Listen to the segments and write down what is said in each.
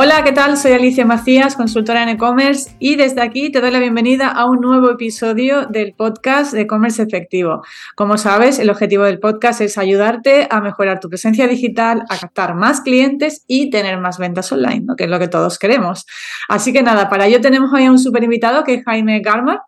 Hola, ¿qué tal? Soy Alicia Macías, consultora en e-commerce y desde aquí te doy la bienvenida a un nuevo episodio del podcast de e-commerce efectivo. Como sabes, el objetivo del podcast es ayudarte a mejorar tu presencia digital, a captar más clientes y tener más ventas online, que es lo que todos queremos. Así que nada, para ello tenemos hoy a un super invitado que es Jaime Garmar.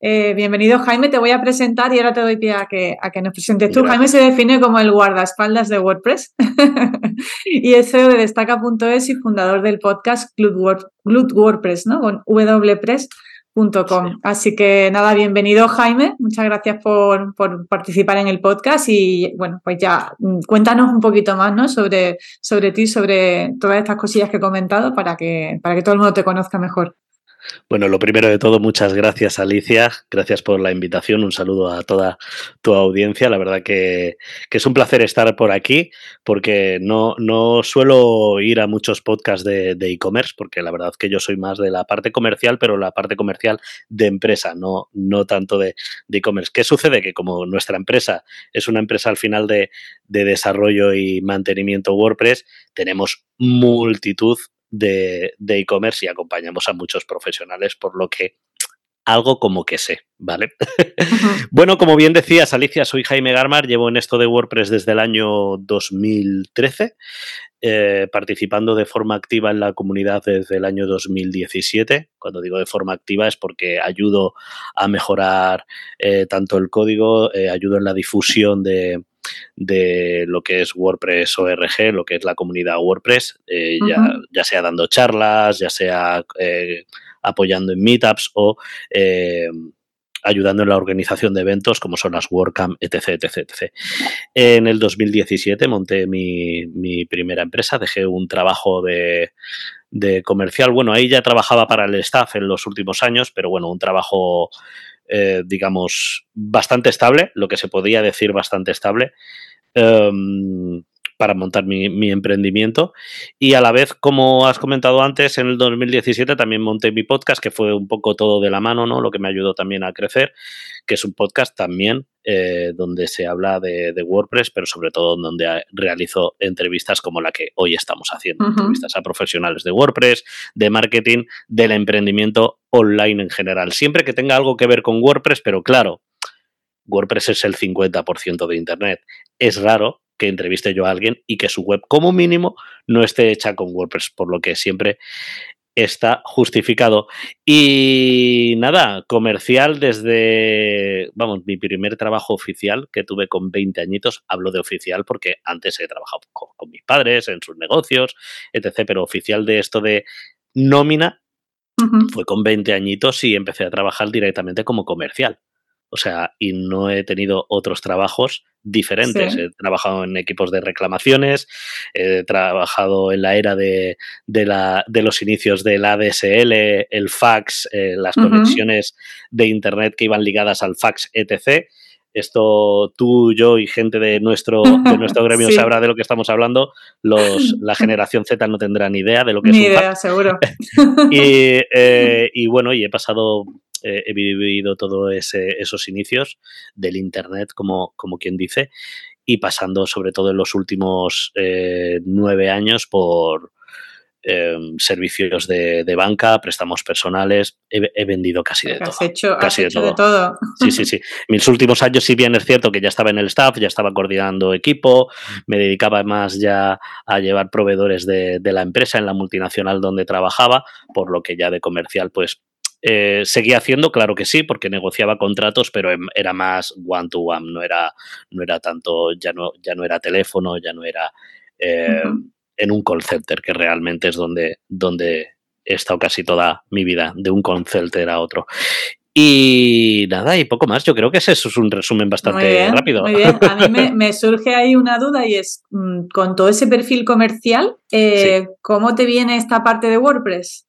Eh, bienvenido, Jaime. Te voy a presentar y ahora te doy pie a que, a que nos presentes tú. Jaime se define como el guardaespaldas de WordPress y es CEO de Destaca.es y fundador del podcast Glut, WordPress, ¿no? Con wpress.com. Así que nada, bienvenido, Jaime. Muchas gracias por, por, participar en el podcast y bueno, pues ya mm, cuéntanos un poquito más, ¿no? Sobre, sobre ti, sobre todas estas cosillas que he comentado para que, para que todo el mundo te conozca mejor. Bueno, lo primero de todo, muchas gracias Alicia, gracias por la invitación, un saludo a toda tu audiencia, la verdad que, es un placer estar por aquí porque no, no suelo ir a muchos podcasts de e-commerce porque la verdad que yo soy más de la parte comercial, pero la parte comercial de empresa, no, no tanto de e-commerce. ¿Qué sucede? Que como nuestra empresa es una empresa al final de, de desarrollo y mantenimiento WordPress, tenemos multitud de e-commerce y acompañamos a muchos profesionales, por lo que algo como que sé, ¿vale? bueno, como bien decías, Alicia, soy Jaime Garmar, llevo en esto de WordPress desde el año 2013, eh, participando de forma activa en la comunidad desde el año 2017. Cuando digo de forma activa es porque ayudo a mejorar eh, tanto el código, eh, ayudo en la difusión de, de lo que es WordPress ORG, lo que es la comunidad WordPress, eh, ya, sea dando charlas, ya sea eh, apoyando en meetups o eh, ayudando en la organización de eventos como son las WordCamp, etc, etc, etc. En el 2017 monté mi, mi primera empresa, dejé un trabajo de, de comercial. Bueno, ahí ya trabajaba para el staff en los últimos años, pero bueno, un trabajo eh, digamos, bastante estable, lo que se podía decir bastante estable. Em, para montar mi, emprendimiento. Y a la vez, como has comentado antes, en el 2017 también monté mi podcast, que fue un poco todo de la mano, ¿no? Lo que me ayudó también a crecer, que es un podcast también eh, donde se habla de, WordPress, pero sobre todo donde realizo entrevistas como la que hoy estamos haciendo, entrevistas a profesionales de WordPress, de marketing, del emprendimiento online en general, siempre que tenga algo que ver con WordPress, pero claro, WordPress es el 50% de Internet. Es raro que entreviste yo a alguien y que su web como mínimo no esté hecha con WordPress, por lo que siempre está justificado. Y nada, comercial desde, vamos, mi primer trabajo oficial que tuve con 20 añitos, hablo de oficial porque antes he trabajado con, mis padres en sus negocios, etc., pero oficial de esto de nómina fue con 20 añitos y empecé a trabajar directamente como comercial. O sea, y no he tenido otros trabajos diferentes. He trabajado en equipos de reclamaciones, he trabajado en la era de, la, de los inicios del ADSL, el fax, eh, las conexiones de Internet que iban ligadas al fax, etc. Esto tú, yo y gente de nuestro, de nuestro gremio sabrá de lo que estamos hablando. Los, la generación Z no tendrá ni idea de lo que es un idea, seguro. y, eh, y bueno, y he pasado eh, he vivido todos esos inicios del Internet, como, como quien dice, y pasando sobre todo en los últimos eh, nueve años por em, servicios de, banca, préstamos personales, he, vendido casi de todo. Has hecho, casi de, todo. Sí, sí, sí. Mis últimos años, si bien es cierto que ya estaba en el staff, ya estaba coordinando equipo, me dedicaba más ya a llevar proveedores de, de la empresa en la multinacional donde trabajaba, por lo que ya de comercial, pues eh, seguía haciendo, claro que sí, porque negociaba contratos, pero em, era más one to one, no era, no era tanto, ya no, ya no era teléfono, ya no era eh, en un call center, que realmente es donde, donde he estado casi toda mi vida, de un call center a otro. Y nada, y poco más. Yo creo que eso es un resumen bastante rápido. Muy bien, a mí me, surge ahí una duda y es, mm, con todo ese perfil comercial, eh, ¿cómo te viene esta parte de WordPress?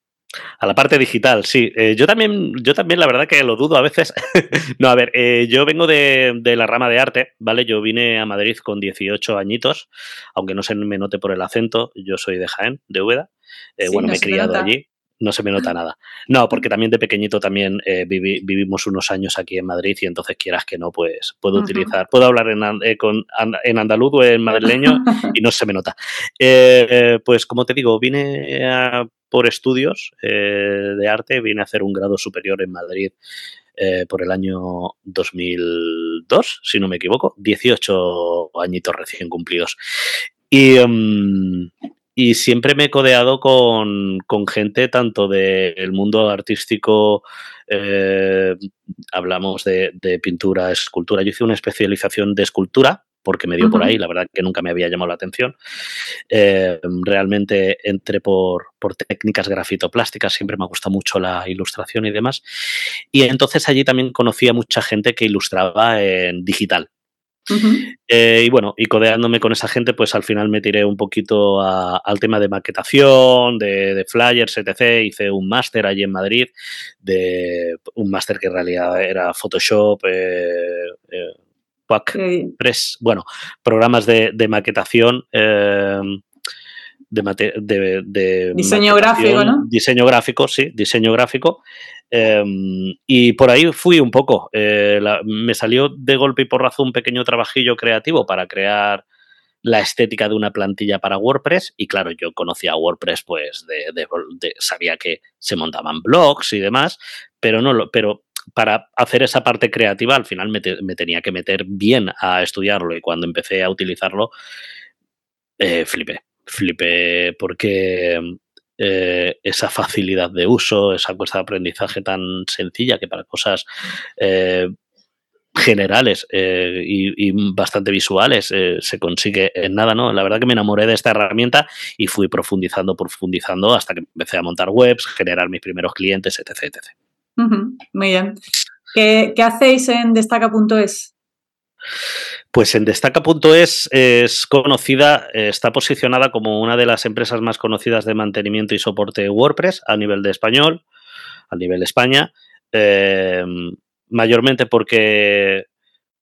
A la parte digital, sí. Eh, yo también, yo también, la verdad que lo dudo a veces. no, a ver, eh, yo vengo de, la rama de arte, ¿vale? Yo vine a Madrid con 18 añitos, aunque no se me note por el acento, yo soy de Jaén, de Úbeda. Eh, bueno, me he criado allí. no se me nota nada. No, porque también de pequeñito también eh, vivimos unos años aquí en Madrid y entonces quieras que no, pues puedo utilizar, puedo hablar en, eh, con, en andaluz o en madrileño y no se me nota. Eh, pues como te digo, vine por estudios de arte, vine a hacer un grado superior en Madrid por el año 2002, si no me equivoco, 18 añitos recién cumplidos. Y, em, y siempre me he codeado con, gente tanto del mundo artístico, eh, hablamos de, pintura, escultura. Yo hice una especialización de escultura porque me dio por ahí, la verdad que nunca me había llamado la atención. Eh, realmente entré por, por técnicas grafitoplásticas, siempre me ha gustado mucho la ilustración y demás. Y entonces allí también conocí a mucha gente que ilustraba en digital, eh, y bueno, y codeándome con esa gente, pues al final me tiré un poquito al tema de maquetación, de, flyers, etc. Hice un máster allí en Madrid, de un máster que en realidad era Photoshop, eh, eh Press, bueno, programas de, maquetación. Eh, de, de, diseño gráfico, ¿no? Diseño gráfico, sí, diseño gráfico. Em, y por ahí fui un poco. Eh, me salió de golpe y porrazo un pequeño trabajillo creativo para crear la estética de una plantilla para WordPress y claro, yo conocía WordPress pues de, sabía que se montaban blogs y demás, pero no lo, pero para hacer esa parte creativa al final me, tenía que meter bien a estudiarlo y cuando empecé a utilizarlo eh, flipé, flipé porque eh, esa facilidad de uso, esa cuesta de aprendizaje tan sencilla que para cosas eh, generales eh, y, bastante visuales se consigue en nada, ¿no? La verdad que me enamoré de esta herramienta y fui profundizando, profundizando hasta que empecé a montar webs, generar mis primeros clientes, etc. etc. muy bien. ¿Qué, ¿Qué, hacéis en destaca.es? Pues en Destaca.es es conocida, eh, está posicionada como una de las empresas más conocidas de mantenimiento y soporte WordPress a nivel de español, a nivel España, eh, mayormente porque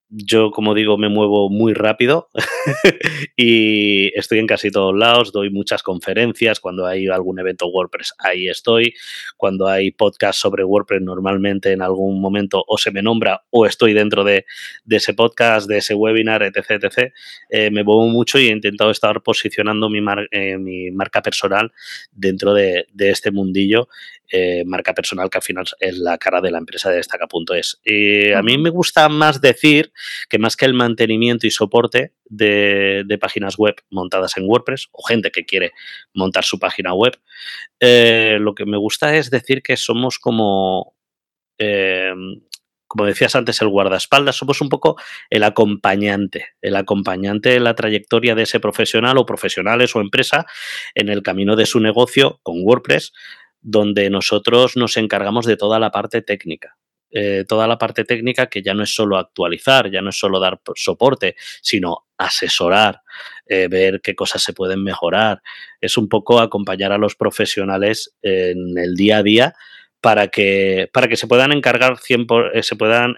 yo, como digo, me muevo muy rápido y estoy en casi todos lados, doy muchas conferencias, cuando hay algún evento WordPress, ahí estoy, cuando hay podcast sobre WordPress, normalmente en algún momento o se me nombra o estoy dentro de, ese podcast, de ese webinar, etc. etc. Eh, me muevo mucho y he intentado estar posicionando mi, eh, mi marca personal dentro de, de este mundillo eh, marca personal que al final es la cara de la empresa de destaca.es. Y a mí me gusta más decir que más que el mantenimiento y soporte de, páginas web montadas en WordPress o gente que quiere montar su página web, eh, lo que me gusta es decir que somos como... Em, como decías antes, el guardaespaldas, somos un poco el acompañante, el acompañante de la trayectoria de ese profesional o profesionales o empresa en el camino de su negocio con WordPress, donde nosotros nos encargamos de toda la parte técnica. Eh, toda la parte técnica que ya no es solo actualizar, ya no es solo dar soporte, sino asesorar, eh, ver qué cosas se pueden mejorar. Es un poco acompañar a los profesionales en el día a día para que, para que se puedan encargar 100 eh, se puedan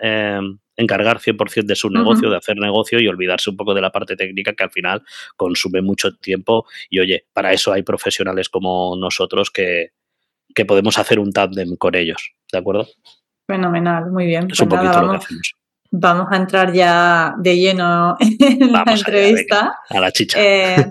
encargar 100% de su negocio, de hacer negocio y olvidarse un poco de la parte técnica que al final consume mucho tiempo. Y oye, para eso hay profesionales como nosotros que, que podemos hacer un tándem con ellos, ¿de acuerdo? Fenomenal, muy bien. Es un pues poquito vamos, lo que hacemos. Vamos a entrar ya de lleno en la entrevista. a la chicha. Eh,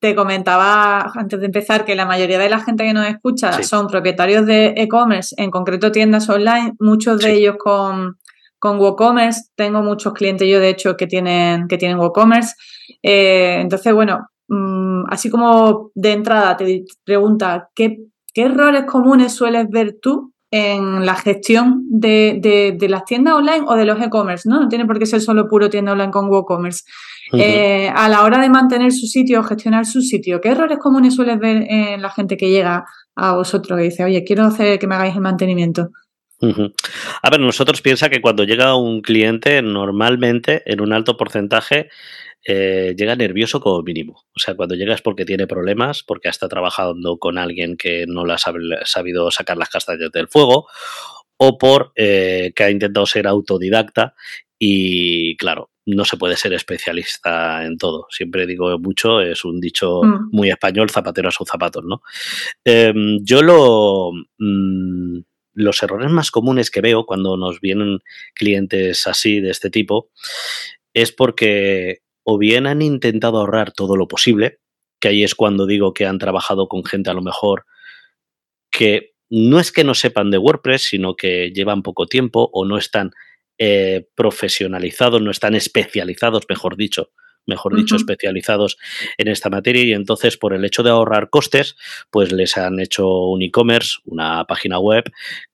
te comentaba antes de empezar que la mayoría de la gente que nos escucha son propietarios de e-commerce, en concreto tiendas online, muchos de ellos con, con WooCommerce. Tengo muchos clientes yo, de hecho, que tienen, que tienen WooCommerce. Eh, entonces, bueno, mm, así como de entrada te pregunta, ¿qué ¿Qué errores comunes sueles ver tú en la gestión de, las tiendas online o de los e-commerce? ¿no? no tiene por qué ser solo puro tienda online con WooCommerce. Eh, a la hora de mantener su sitio o gestionar su sitio, ¿qué errores comunes sueles ver en la gente que llega a vosotros y dice, oye, quiero hacer que me hagáis el mantenimiento? A ver, nosotros piensa que cuando llega un cliente, normalmente en un alto porcentaje eh, llega nervioso como mínimo. O sea, cuando llega es porque tiene problemas, porque está trabajando con alguien que no le ha sabido sacar las castañas del fuego, o por eh, que ha intentado ser autodidacta y, claro, no se puede ser especialista en todo. Siempre digo mucho, es un dicho mm. muy español, zapatero a sus zapatos, ¿no? Em, yo lo... Mm, los errores más comunes que veo cuando nos vienen clientes así, de este tipo, es porque o bien han intentado ahorrar todo lo posible, que ahí es cuando digo que han trabajado con gente a lo mejor que no es que no sepan de WordPress, sino que llevan poco tiempo o no están eh, profesionalizados, no están especializados, mejor dicho, mejor dicho, especializados en esta materia y entonces por el hecho de ahorrar costes, pues les han hecho un e-commerce, una página web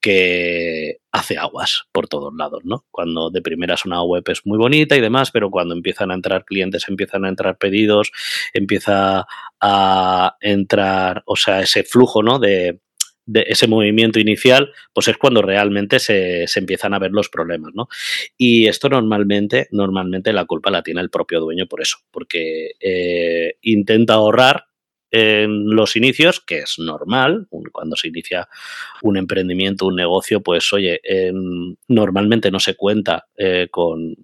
que hace aguas por todos lados, ¿no? Cuando de primeras una web es muy bonita y demás, pero cuando empiezan a entrar clientes, empiezan a entrar pedidos, empieza a entrar, o sea, ese flujo, ¿no? De, de ese movimiento inicial, pues es cuando realmente se, empiezan a ver los problemas, ¿no? Y esto normalmente, normalmente la culpa la tiene el propio dueño por eso, porque eh, intenta ahorrar en los inicios, que es normal, cuando se inicia un emprendimiento, un negocio, pues oye, normalmente no se cuenta eh, con,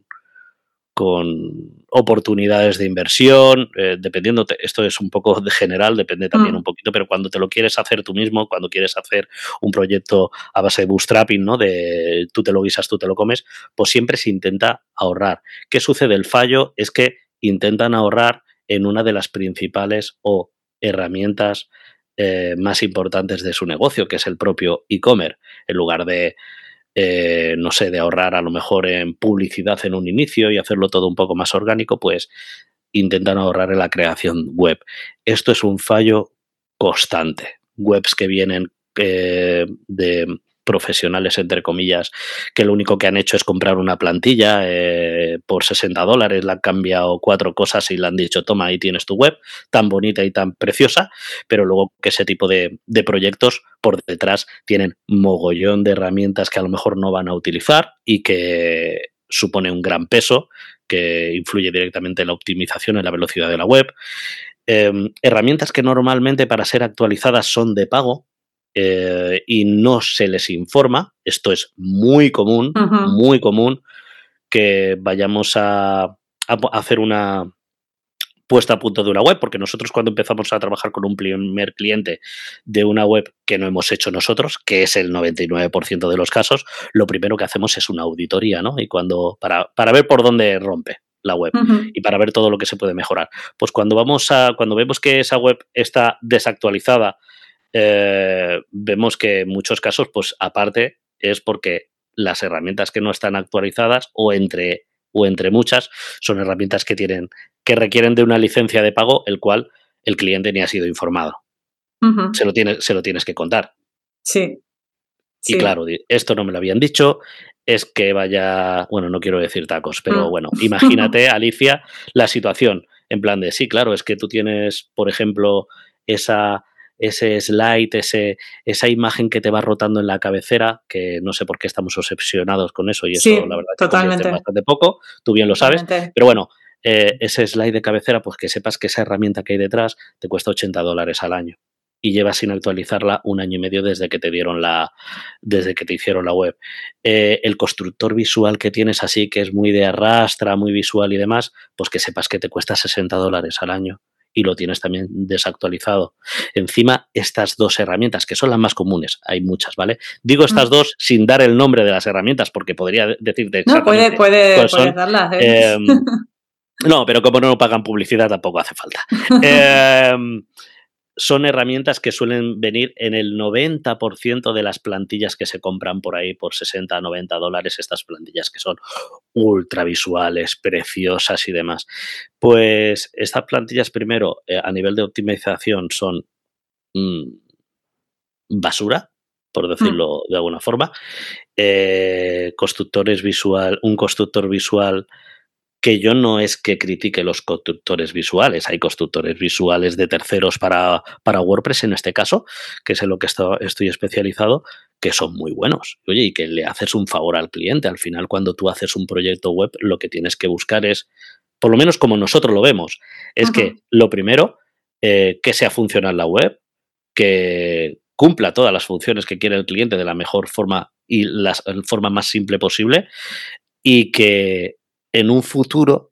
con oportunidades de inversión, eh, dependiendo, esto es un poco de general, depende también mm. un poquito, pero cuando te lo quieres hacer tú mismo, cuando quieres hacer un proyecto a base de bootstrapping, ¿no? De tú te lo guisas, tú te lo comes, pues siempre se intenta ahorrar. ¿Qué sucede? El fallo es que intentan ahorrar en una de las principales o herramientas eh, más importantes de su negocio, que es el propio e-commerce, en lugar de eh, no sé, de ahorrar a lo mejor en publicidad en un inicio y hacerlo todo un poco más orgánico, pues intentan ahorrar en la creación web. Esto es un fallo constante. Webs que vienen eh, de profesionales, entre comillas, que lo único que han hecho es comprar una plantilla eh, por 60 dólares, le han cambiado cuatro cosas y le han dicho, toma, ahí tienes tu web, tan bonita y tan preciosa, pero luego que ese tipo de, proyectos por detrás tienen mogollón de herramientas que a lo mejor no van a utilizar y que supone un gran peso que influye directamente en la optimización, en la velocidad de la web. Em, herramientas que normalmente para ser actualizadas son de pago, eh, y no se les informa, esto es muy común, muy común, que vayamos a, hacer una puesta a punto de una web, porque nosotros cuando empezamos a trabajar con un primer cliente de una web que no hemos hecho nosotros, que es el 99% de los casos, lo primero que hacemos es una auditoría, ¿no? Y cuando, para, para ver por dónde rompe la web y para ver todo lo que se puede mejorar. Pues cuando vamos a, cuando vemos que esa web está desactualizada, eh, vemos que en muchos casos, pues aparte, es porque las herramientas que no están actualizadas o entre, o entre muchas son herramientas que tienen, que requieren de una licencia de pago, el cual el cliente ni ha sido informado. se, lo tiene, se lo tienes que contar. Sí. Y claro, esto no me lo habían dicho, es que vaya, bueno, no quiero decir tacos, pero mm. bueno, imagínate, Alicia, la situación en plan de, sí, claro, es que tú tienes, por ejemplo, esa ese slide, ese, esa imagen que te va rotando en la cabecera, que no sé por qué estamos obsesionados con eso y eso la verdad totalmente. bastante poco, tú bien lo sabes, pero bueno, eh, ese slide de cabecera, pues que sepas que esa herramienta que hay detrás te cuesta 80 dólares al año y llevas sin actualizarla un año y medio desde que te dieron la, desde que te hicieron la web. Eh, el constructor visual que tienes así, que es muy de arrastra, muy visual y demás, pues que sepas que te cuesta 60 dólares al año y lo tienes también desactualizado. Encima, estas dos herramientas, que son las más comunes, hay muchas, ¿vale? Digo estas mm. dos sin dar el nombre de las herramientas, porque podría decirte No, puede, puede, darlas. ¿eh? Em, no, pero como no pagan publicidad, tampoco hace falta. eh, son herramientas que suelen venir en el 90% de las plantillas que se compran por ahí por 60, 90 dólares, estas plantillas que son ultra visuales, preciosas y demás. Pues estas plantillas primero eh, a nivel de optimización son mm, basura, por hmm. decirlo de alguna forma. Eh, constructores visual, un constructor visual que yo no es que critique los constructores visuales, hay constructores visuales de terceros para, para WordPress en este caso, que es en lo que estoy especializado, que son muy buenos. Oye, y que le haces un favor al cliente. Al final, cuando tú haces un proyecto web, lo que tienes que buscar es, por lo menos como nosotros lo vemos, es que lo primero, eh, que sea funcional la web, que cumpla todas las funciones que quiere el cliente de la mejor forma y la forma más simple posible y que en un futuro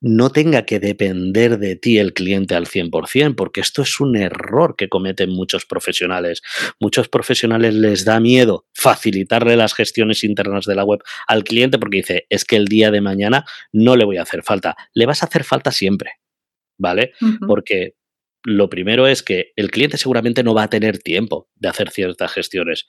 no tenga que depender de ti el cliente al 100%, porque esto es un error que cometen muchos profesionales. Muchos profesionales les da miedo facilitarle las gestiones internas de la web al cliente porque dice, es que el día de mañana no le voy a hacer falta. Le vas a hacer falta siempre, ¿vale? Porque lo primero es que el cliente seguramente no va a tener tiempo de hacer ciertas gestiones.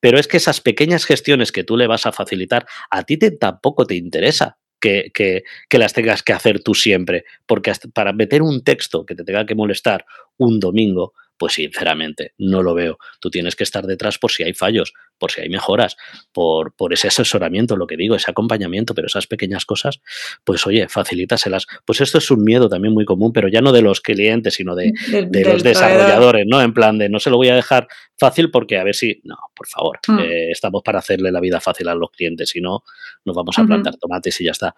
Pero es que esas pequeñas gestiones que tú le vas a facilitar, a ti tampoco te interesa que, que, las tengas que hacer tú siempre, porque para meter un texto que te tenga que molestar un domingo, pues sinceramente no lo veo. Tú tienes que estar detrás por si hay fallos, por si hay mejoras, por, por ese asesoramiento, lo que digo, ese acompañamiento, pero esas pequeñas cosas, pues oye, facilítaselas. Pues esto es un miedo también muy común, pero ya no de los clientes, sino de, los desarrolladores, ¿no? En plan de no se lo voy a dejar fácil porque a ver si, no, por favor, hmm. eh, estamos para hacerle la vida fácil a los clientes, si no, nos vamos a plantar tomates y ya está.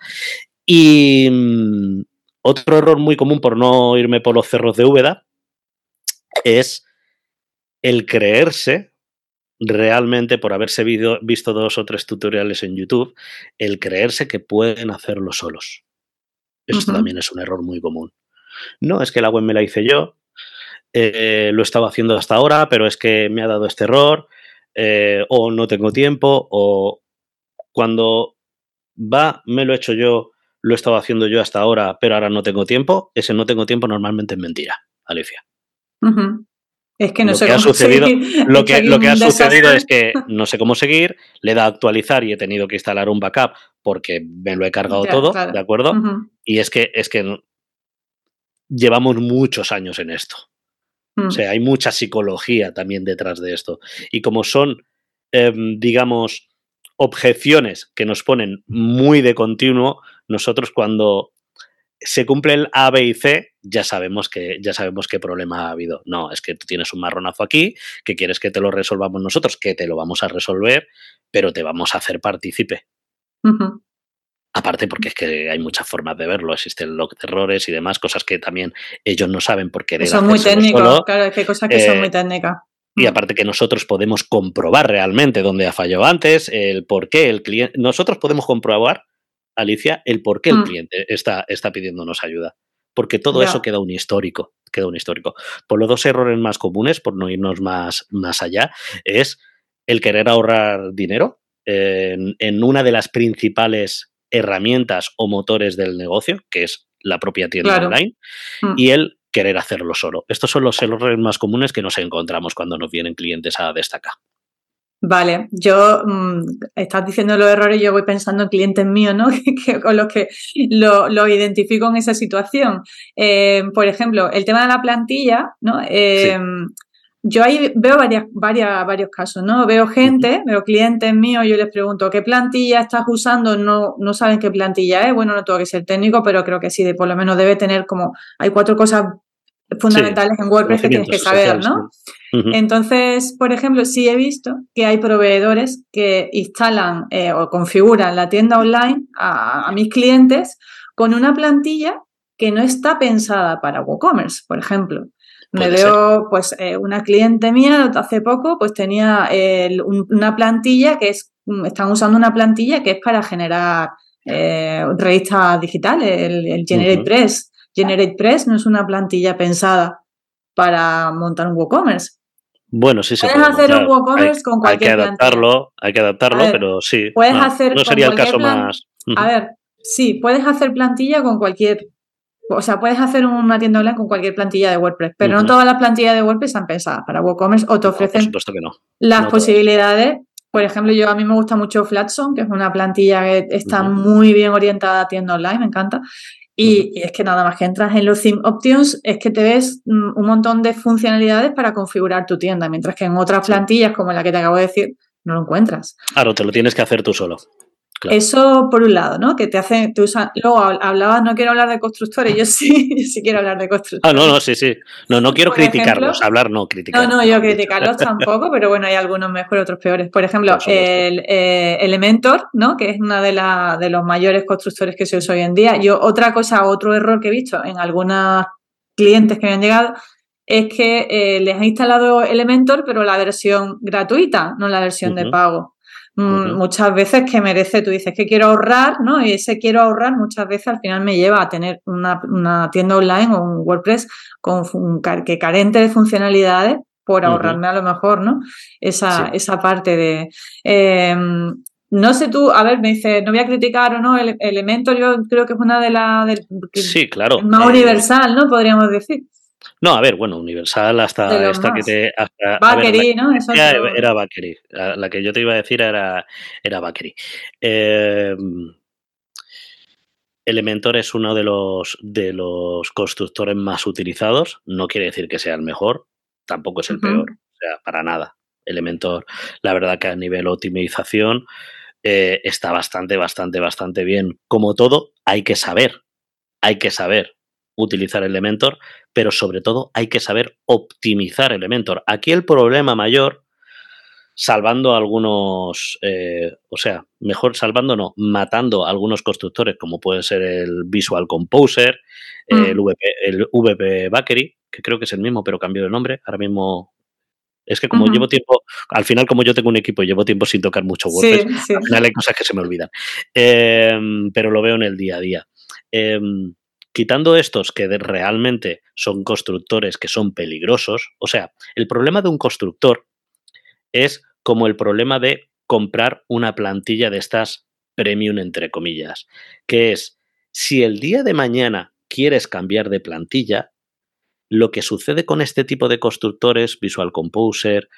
Y mm, otro error muy común por no irme por los cerros de Úbeda es el creerse realmente, por haberse visto dos o tres tutoriales en YouTube, el creerse que pueden hacerlo solos. Eso también es un error muy común. No, es que la web me la hice yo, eh, lo estaba haciendo hasta ahora, pero es que me ha dado este error, eh, o no tengo tiempo, o cuando va, me lo he hecho yo, lo estaba haciendo yo hasta ahora, pero ahora no tengo tiempo, ese no tengo tiempo normalmente es mentira, Alicia. Es que no lo sé que cómo ha sucedido, Lo que, lo que ha sucedido es que no sé cómo seguir, le da a actualizar y he tenido que instalar un backup porque me lo he cargado todo, ¿de acuerdo? Y es que, es que llevamos muchos años en esto. O mm. sea, hay mucha psicología también detrás de esto. Y como son, em, digamos, objeciones que nos ponen muy de continuo, nosotros cuando se cumple el A, B y C, ya sabemos que ya sabemos qué problema ha habido. No, es que tú tienes un marronazo aquí, que quieres que te lo resolvamos nosotros, que te lo vamos a resolver, pero te vamos a hacer partícipe. Aparte, porque es que hay muchas formas de verlo, existen los errores y demás, cosas que también ellos no saben por qué. Son muy técnicos, claro, es que hay cosas que son muy eh, técnicas. Y aparte que nosotros podemos comprobar realmente dónde ha fallado antes, el por qué el cliente. Nosotros podemos comprobar Alicia, el por qué el mm. cliente está, está pidiéndonos ayuda. Porque todo eso queda un histórico, queda un histórico. Por los dos errores más comunes, por no irnos más, más allá, es el querer ahorrar dinero en, una de las principales herramientas o motores del negocio, que es la propia tienda online, mm. y el querer hacerlo solo. Estos son los errores más comunes que nos encontramos cuando nos vienen clientes a destacar. Vale, yo mm, estás diciendo los errores, yo voy pensando en clientes míos, ¿no? que, con los que lo, identifico en esa situación. Eh, por ejemplo, el tema de la plantilla, ¿no? Eh, yo ahí veo varias, varias, varios casos, ¿no? Veo gente, veo clientes míos, yo les pregunto, ¿qué plantilla estás usando? No, no saben qué plantilla es. Bueno, no tengo que ser técnico, pero creo que sí, de, por lo menos debe tener como, hay cuatro cosas fundamentales en WordPress que tienes que saber, ¿no? Entonces, por ejemplo, sí he visto que hay proveedores que instalan eh, o configuran la tienda online a, mis clientes con una plantilla que no está pensada para WooCommerce, por ejemplo. Me veo, pues, eh, una cliente mía hace poco, pues tenía una plantilla que es, están usando una plantilla que es para generar eh, revistas digitales, el, el GeneratePress. GeneratePress no es una plantilla pensada para montar un WooCommerce. Bueno, sí se puede hacer un WooCommerce con cualquier Hay que adaptarlo, hay que adaptarlo, pero sí. Puedes hacer no sería el caso más. A ver, sí, puedes hacer plantilla con cualquier. O sea, puedes hacer una tienda online con cualquier plantilla de WordPress, pero no todas las plantillas de WordPress están pensadas para WooCommerce o te ofrecen las posibilidades. Por ejemplo, yo a mí me gusta mucho Flatson, que es una plantilla que está muy bien orientada a tienda online, me encanta. Y, es que nada más que entras en los theme options, es que te ves mm, un montón de funcionalidades para configurar tu tienda, mientras que en otras plantillas, como la que te acabo de decir, no lo encuentras. Claro, te lo tienes que hacer tú solo. Eso por un lado, ¿no? Que te hace, tú luego hablabas, no quiero hablar de constructores, yo sí, yo sí quiero hablar de constructores. Ah, no, no, sí, sí. No, no quiero criticarlos, hablar no, criticarlos. No, no, yo criticarlos tampoco, pero bueno, hay algunos mejores, otros peores. Por ejemplo, el eh, Elementor, ¿no? Que es una de, la, de los mayores constructores que se usa hoy en día. Yo, otra cosa, otro error que he visto en algunos clientes que me han llegado es que eh, les ha instalado Elementor, pero la versión gratuita, no la versión de pago. Mm, muchas veces que merece, tú dices que quiero ahorrar, ¿no? Y ese quiero ahorrar muchas veces al final me lleva a tener una, tienda online o un WordPress con, que carente de funcionalidades por ahorrarme a lo mejor, ¿no? Esa, esa parte de... Em, no sé tú, a ver, me dice, no voy a criticar o no, el elemento yo creo que es una de las... Sí, claro. Más eh, universal, ¿no? Podríamos decir. No, a ver, bueno, Universal hasta esta que te. Hasta, ¿no? era, Bakery. La, que yo te iba a decir era, era Bakery. Em, Elementor es uno de los, de los constructores más utilizados. No quiere decir que sea el mejor, tampoco es el peor. O sea, para nada. Elementor, la verdad que a nivel optimización eh, está bastante, bastante, bastante bien. Como todo, hay que saber. Hay que saber utilizar Elementor, pero sobre todo hay que saber optimizar Elementor. Aquí el problema mayor, salvando algunos, eh, o sea, mejor salvando no, matando algunos constructores como puede ser el Visual Composer, el, mm. VP, el VP Bakery, que creo que es el mismo, pero cambió de nombre. Ahora mismo es que como llevo tiempo, al final como yo tengo un equipo y llevo tiempo sin tocar mucho WordPress, al final hay cosas que se me olvidan. Em, pero lo veo en el día a día. Em, quitando estos que realmente son constructores que son peligrosos, o sea, el problema de un constructor es como el problema de comprar una plantilla de estas premium, entre comillas, que es, si el día de mañana quieres cambiar de plantilla, lo que sucede con este tipo de constructores, Visual Composer,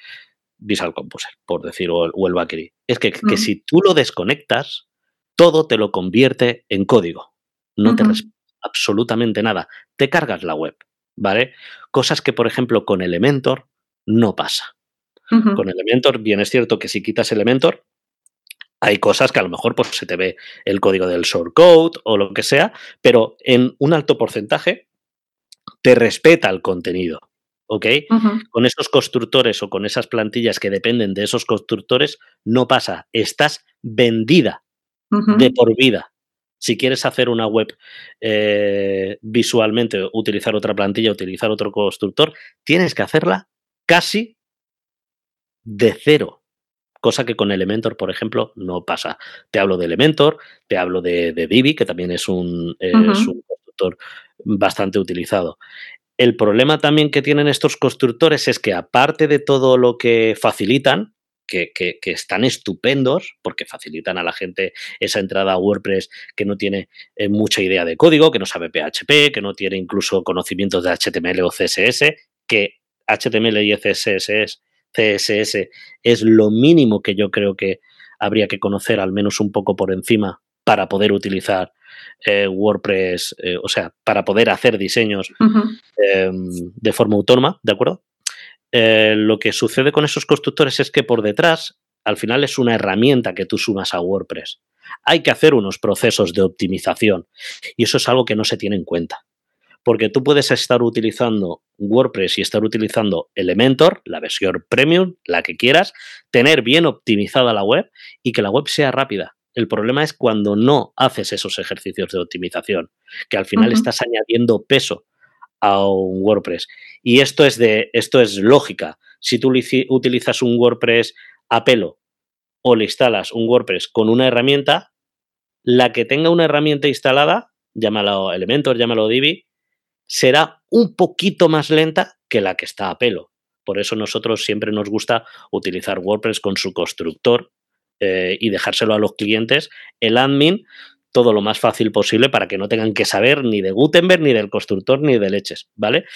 Visual Composer, por decir, o el, Bakery, es que, si tú lo desconectas, todo te lo convierte en código. No te absolutamente nada. Te cargas la web, ¿vale? Cosas que, por ejemplo, con Elementor no pasa. Con Elementor, bien es cierto que si quitas Elementor, hay cosas que a lo mejor pues, se te ve el código del shortcode o lo que sea, pero en un alto porcentaje te respeta el contenido. ¿Ok? Con esos constructores o con esas plantillas que dependen de esos constructores, no pasa. Estás vendida de por vida si quieres hacer una web eh, visualmente, utilizar otra plantilla, utilizar otro constructor, tienes que hacerla casi de cero. Cosa que con Elementor, por ejemplo, no pasa. Te hablo de Elementor, te hablo de, Divi, que también es un, es un constructor bastante utilizado. El problema también que tienen estos constructores es que aparte de todo lo que facilitan, que, están estupendos porque facilitan a la gente esa entrada a WordPress que no tiene eh, mucha idea de código, que no sabe PHP, que no tiene incluso conocimientos de HTML o CSS, que HTML y CSS, CSS es lo mínimo que yo creo que habría que conocer al menos un poco por encima para poder utilizar eh, WordPress, eh, o sea, para poder hacer diseños em, de forma autónoma, ¿de acuerdo? Eh, lo que sucede con esos constructores es que por detrás, al final es una herramienta que tú sumas a WordPress. Hay que hacer unos procesos de optimización y eso es algo que no se tiene en cuenta. Porque tú puedes estar utilizando WordPress y estar utilizando Elementor, la versión premium, la que quieras, tener bien optimizada la web y que la web sea rápida. El problema es cuando no haces esos ejercicios de optimización, que al final estás añadiendo peso a un WordPress. Y esto es, de, esto es lógica. Si tú utilizas un WordPress a pelo o le instalas un WordPress con una herramienta, la que tenga una herramienta instalada, llámalo Elementor, llámalo Divi, será un poquito más lenta que la que está a pelo. Por eso nosotros siempre nos gusta utilizar WordPress con su constructor eh, y dejárselo a los clientes. El admin todo lo más fácil posible para que no tengan que saber ni de Gutenberg, ni del constructor, ni de leches, ¿vale?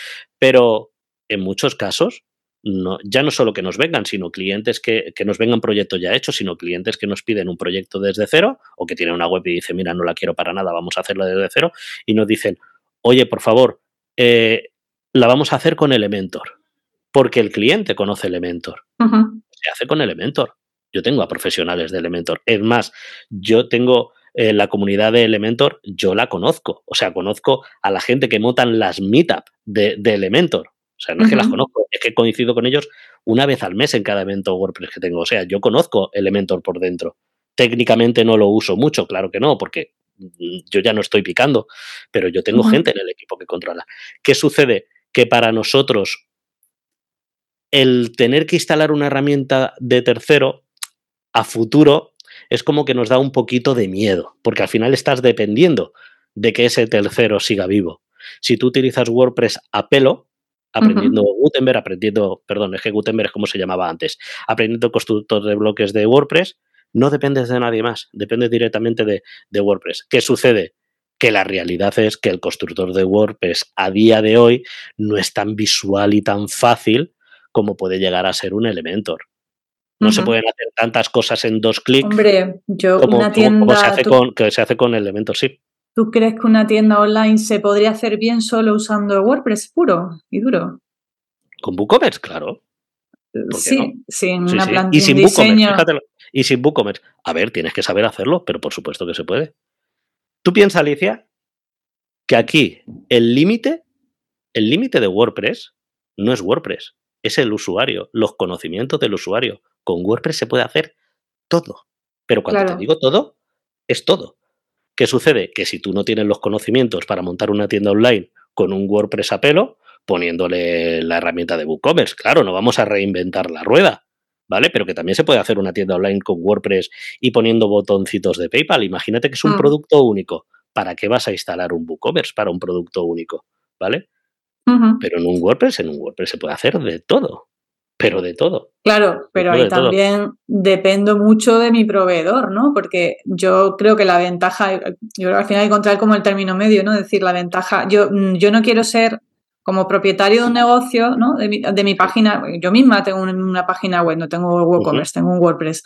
Pero en muchos casos, no, ya no solo que nos vengan, sino clientes que, nos vengan proyectos ya hechos, sino clientes que nos piden un proyecto desde cero o que tienen una web y dicen, mira, no la quiero para nada, vamos a hacerla desde cero, y nos dicen, oye, por favor, eh, la vamos a hacer con Elementor, porque el cliente conoce Elementor. Se hace con Elementor. Yo tengo a profesionales de Elementor. Es más, yo tengo eh, la comunidad de Elementor, yo la conozco. O sea, conozco a la gente que montan las meetup de, Elementor. O sea, no es que las conozco, es que coincido con ellos una vez al mes en cada evento WordPress que tengo. O sea, yo conozco Elementor por dentro. Técnicamente no lo uso mucho, claro que no, porque mm, yo ya no estoy picando, pero yo tengo gente en el equipo que controla. ¿Qué sucede? Que para nosotros el tener que instalar una herramienta de tercero a futuro es como que nos da un poquito de miedo, porque al final estás dependiendo de que ese tercero siga vivo. Si tú utilizas WordPress a pelo, aprendiendo Gutenberg, aprendiendo, perdón, es que Gutenberg es como se llamaba antes, aprendiendo constructor de bloques de WordPress, no dependes de nadie más, dependes directamente de, de WordPress. ¿Qué sucede? Que la realidad es que el constructor de WordPress a día de hoy no es tan visual y tan fácil como puede llegar a ser un Elementor. No se pueden hacer tantas cosas en dos clics. Hombre, yo una tienda. se hace, con, que se hace con Elementor, sí. ¿Tú crees que una tienda online se podría hacer bien solo usando WordPress puro y duro? Con WooCommerce, claro. Sí, sin una plantilla y sin diseño. y sin WooCommerce. A ver, tienes que saber hacerlo, pero por supuesto que se puede. Tú piensas, Alicia, que aquí el límite, el límite de WordPress no es WordPress, es el usuario, los conocimientos del usuario. Con WordPress se puede hacer todo. Pero cuando te digo todo, es todo. ¿Qué sucede? Que si tú no tienes los conocimientos para montar una tienda online con un WordPress a pelo, poniéndole la herramienta de WooCommerce, claro, no vamos a reinventar la rueda, ¿vale? Pero que también se puede hacer una tienda online con WordPress y poniendo botoncitos de PayPal. Imagínate que es un mm. producto único. ¿Para qué vas a instalar un WooCommerce para un producto único? ¿Vale? Pero en un WordPress, en un WordPress se puede hacer de todo pero de todo. Claro, pero ahí también dependo mucho de mi proveedor, ¿no? Porque yo creo que la ventaja, yo creo que al final hay que encontrar como el término medio, ¿no? Es decir, la ventaja, yo, mm, yo no quiero ser como propietario de un negocio, ¿no? De mi, página, yo misma tengo una página web, no tengo WooCommerce, tengo un WordPress.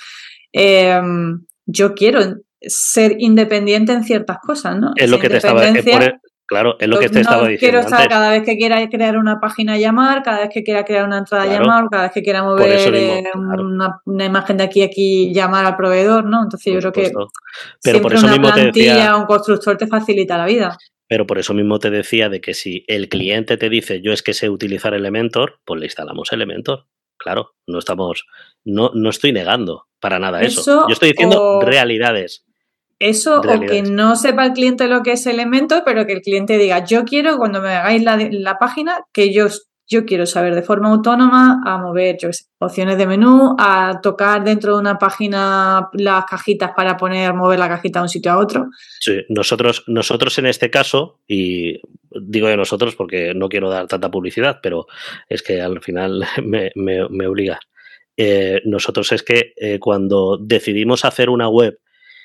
Em, yo quiero ser independiente en ciertas cosas, ¿no? Es lo que te estaba diciendo. Claro, es lo que te estaba diciendo. Quiero estar cada vez que quiera crear una página llamar, cada vez que quiera crear una entrada a llamar, cada vez que quiera mover eh, una, imagen de aquí a aquí, llamar al proveedor, ¿no? Entonces yo creo que Pero por eso una mismo plantilla, te decía, un constructor te facilita la vida. Pero por eso mismo te decía de que si el cliente te dice yo es que sé utilizar Elementor, pues le instalamos Elementor. Claro, no estamos, no, no estoy negando para nada eso. Yo estoy diciendo realidades. Eso o que no sepa el cliente lo que es elemento, pero que el cliente diga, yo quiero, cuando me hagáis la, página, que yo, yo quiero saber de forma autónoma a mover opciones de menú, a tocar dentro de una página las cajitas para poner, mover la cajita de un sitio a otro. Sí, nosotros, nosotros en este caso, y digo de nosotros porque no quiero dar tanta publicidad, pero es que al final me, obliga. Eh, nosotros es que eh, cuando decidimos hacer una web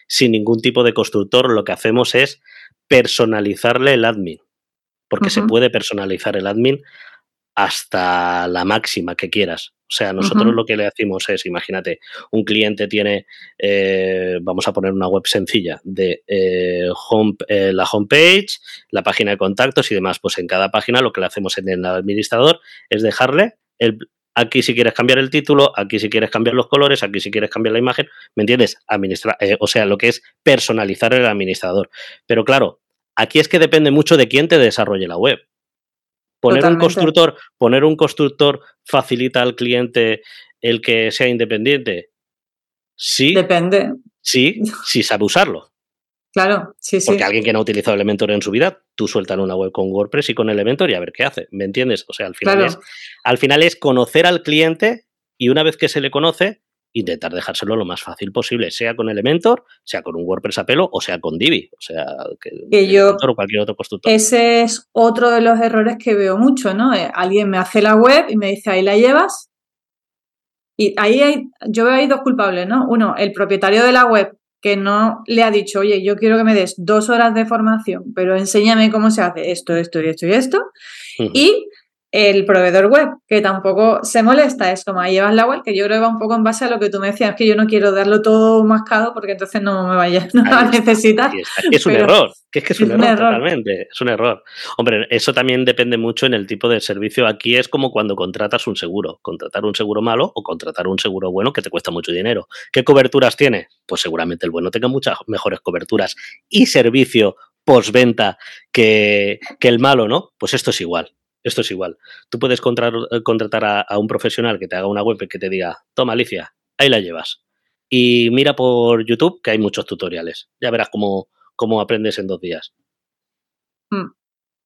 sin ningún tipo de constructor, lo que hacemos es personalizarle el admin, porque se puede personalizar el admin hasta la máxima que quieras. O sea, nosotros lo que le hacemos es, imagínate, un cliente tiene, eh, vamos a poner una web sencilla de eh, home, eh, la homepage, la página de contactos y demás. Pues en cada página lo que le hacemos en el administrador es dejarle el, Aquí si quieres cambiar el título, aquí si quieres cambiar los colores, aquí si quieres cambiar la imagen, ¿me entiendes? Administra eh, o sea, lo que es personalizar el administrador. Pero claro, aquí es que depende mucho de quién te desarrolle la web. Poner un constructor, poner un constructor facilita al cliente el que sea independiente. Sí. Depende. Sí, sí sabe usarlo. Claro, sí, sí. Porque alguien que no ha utilizado Elementor en su vida, tú sueltas una web con WordPress y con Elementor y a ver qué hace. ¿Me entiendes? O sea, al final, es, al final es conocer al cliente y una vez que se le conoce, intentar dejárselo lo más fácil posible, sea con Elementor, sea con un WordPress a pelo o sea con Divi, o sea, que, yo, o cualquier otro constructor. Ese es otro de los errores que veo mucho, ¿no? Eh, alguien me hace la web y me dice, ahí la llevas. Y ahí hay, yo veo ahí dos culpables, ¿no? Uno, el propietario de la web que no le ha dicho, oye, yo quiero que me des dos horas de formación, pero enséñame cómo se hace esto, esto y esto y esto. Y el proveedor web, que tampoco se molesta, es como ahí llevas la web, que yo creo que va un poco en base a lo que tú me decías, que yo no quiero darlo todo mascado porque entonces no me vaya no a necesitar. Es un error, que es que es, un, error, totalmente, es un error. Hombre, eso también depende mucho en el tipo de servicio. Aquí es como cuando contratas un seguro, contratar un seguro malo o contratar un seguro bueno que te cuesta mucho dinero. ¿Qué coberturas tiene? Pues seguramente el bueno tenga muchas mejores coberturas y servicio postventa que, que el malo, ¿no? Pues esto es igual. Esto es igual. Tú puedes eh, contratar a, un profesional que te haga una web y que te diga, toma Alicia, ahí la llevas. Y mira por YouTube que hay muchos tutoriales. Ya verás cómo, cómo aprendes en dos días. Hmm.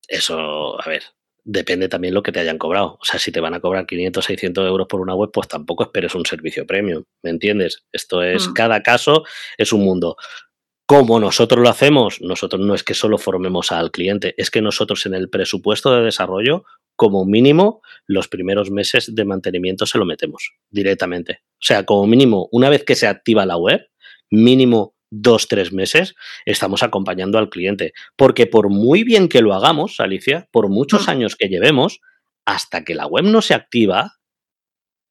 Eso, a ver, depende también lo que te hayan cobrado. O sea, si te van a cobrar 500, 600 euros por una web, pues tampoco esperes un servicio premium, ¿me entiendes? Esto es, mm. cada caso es un mundo. Como nosotros lo hacemos, nosotros no es que solo formemos al cliente, es que nosotros en el presupuesto de desarrollo, como mínimo, los primeros meses de mantenimiento se lo metemos directamente. O sea, como mínimo, una vez que se activa la web, mínimo dos, tres meses, estamos acompañando al cliente. Porque por muy bien que lo hagamos, Alicia, por muchos mm. años que llevemos, hasta que la web no se activa,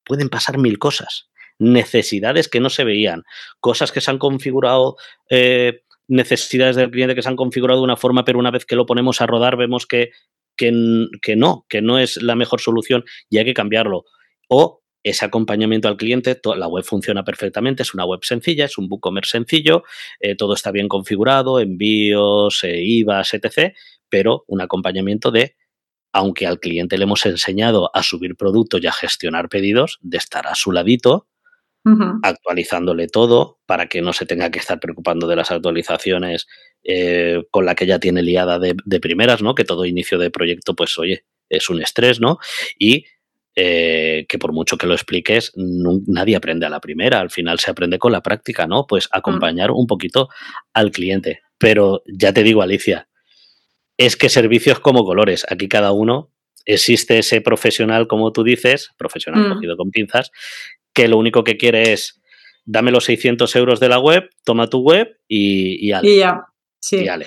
pueden pasar mil cosas. Necesidades que no se veían, cosas que se han configurado, eh, necesidades del cliente que se han configurado de una forma, pero una vez que lo ponemos a rodar vemos que, que, que no, que no es la mejor solución y hay que cambiarlo. O ese acompañamiento al cliente, la web funciona perfectamente, es una web sencilla, es un WooCommerce sencillo, eh, todo está bien configurado, envíos, eh, IVAs, etc., pero un acompañamiento de, aunque al cliente le hemos enseñado a subir productos y a gestionar pedidos, de estar a su ladito, actualizándole todo para que no se tenga que estar preocupando de las actualizaciones eh, con la que ya tiene liada de, de primeras, ¿no? Que todo inicio de proyecto, pues oye, es un estrés, ¿no? Y eh, que por mucho que lo expliques, nadie aprende a la primera, al final se aprende con la práctica, ¿no? Pues acompañar un poquito al cliente. Pero ya te digo, Alicia, es que servicios como colores, aquí cada uno existe ese profesional, como tú dices, profesional mm. cogido con pinzas, que lo único que quiere es dame los 600 euros de la web, toma tu web y, y, y ya, sí. Y ale.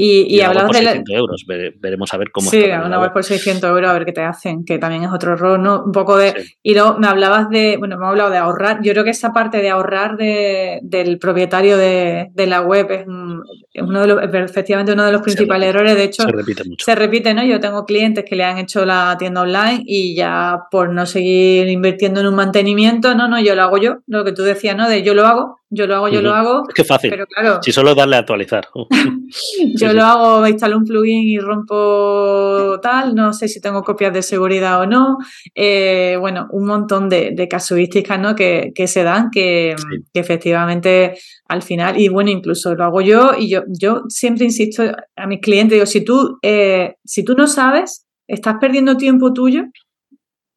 Y, y, hablamos de. 600 euros, veremos a ver cómo. Sí, una web por 600 euros, a ver qué te hacen, que también es otro error, ¿no? Un poco de. Y luego me hablabas de. Bueno, me ha hablado de ahorrar. Yo creo que esa parte de ahorrar de, del propietario de, de la web es, uno de los, efectivamente uno de los principales errores. De hecho, se repite mucho. Se repite, ¿no? Yo tengo clientes que le han hecho la tienda online y ya por no seguir invirtiendo en un mantenimiento, no, no, yo lo hago yo. Lo que tú decías, ¿no? De yo lo hago, yo lo hago, yo lo hago. Es que fácil. Pero claro. Si solo darle a actualizar. yo lo hago, instalo un plugin y rompo tal, no sé si tengo copias de seguridad o no. Eh, bueno, un montón de, casuísticas ¿no? que, se dan que, efectivamente al final, y bueno, incluso lo hago yo y yo, yo siempre insisto a mis clientes, digo, si tú, eh, si tú no sabes, estás perdiendo tiempo tuyo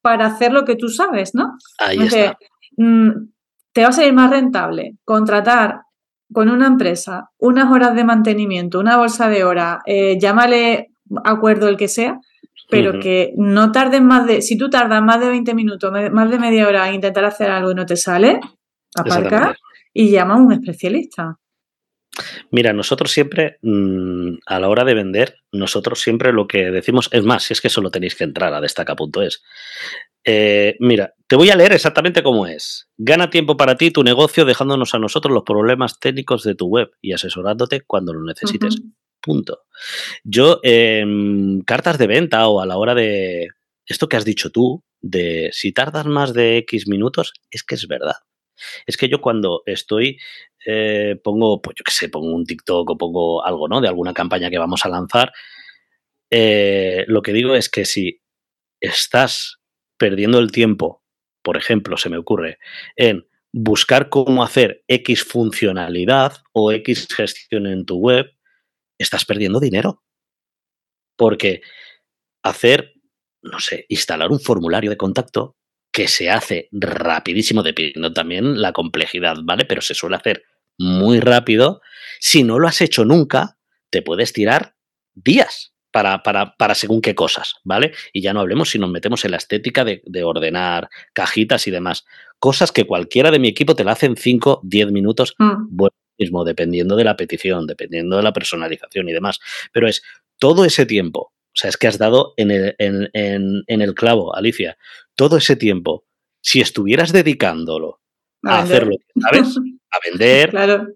para hacer lo que tú sabes, ¿no? Ahí está. Te va a salir más rentable contratar con una empresa unas horas de mantenimiento, una bolsa de horas, eh, llámale acuerdo el que sea, pero que no tarden más de, si tú tardas más de 20 minutos, más de media hora en intentar hacer algo y no te sale, aparca y llama a un especialista. Mira, nosotros siempre, mm, a la hora de vender, nosotros siempre lo que decimos, es más, si es que solo tenéis que entrar a destaca.es, eh, mira, te voy a leer exactamente cómo es. Gana tiempo para ti tu negocio dejándonos a nosotros los problemas técnicos de tu web y asesorándote cuando lo necesites. Punto. Yo, en cartas de venta o a la hora de esto que has dicho tú, de si tardas más de X minutos, es que es verdad. Es que yo cuando estoy, eh, pongo, pues yo qué sé, pongo un TikTok o pongo algo, ¿no? De alguna campaña que vamos a lanzar, eh, lo que digo es que si estás perdiendo el tiempo, por ejemplo, se me ocurre, en buscar cómo hacer X funcionalidad o X gestión en tu web, estás perdiendo dinero. Porque hacer, no sé, instalar un formulario de contacto que se hace rapidísimo, dependiendo también la complejidad, ¿vale? Pero se suele hacer muy rápido. Si no lo has hecho nunca, te puedes tirar días para, para, para, según qué cosas, ¿vale? Y ya no hablemos si nos metemos en la estética de, ordenar cajitas y demás. Cosas que cualquiera de mi equipo te la hace en 5, 10 minutos, mm. bueno mismo, dependiendo de la petición, dependiendo de la personalización y demás. Pero es todo ese tiempo, o sea, es que has dado en el, en, en, en el clavo, Alicia, todo ese tiempo, si estuvieras dedicándolo a, hacerlo, ¿sabes? a vender,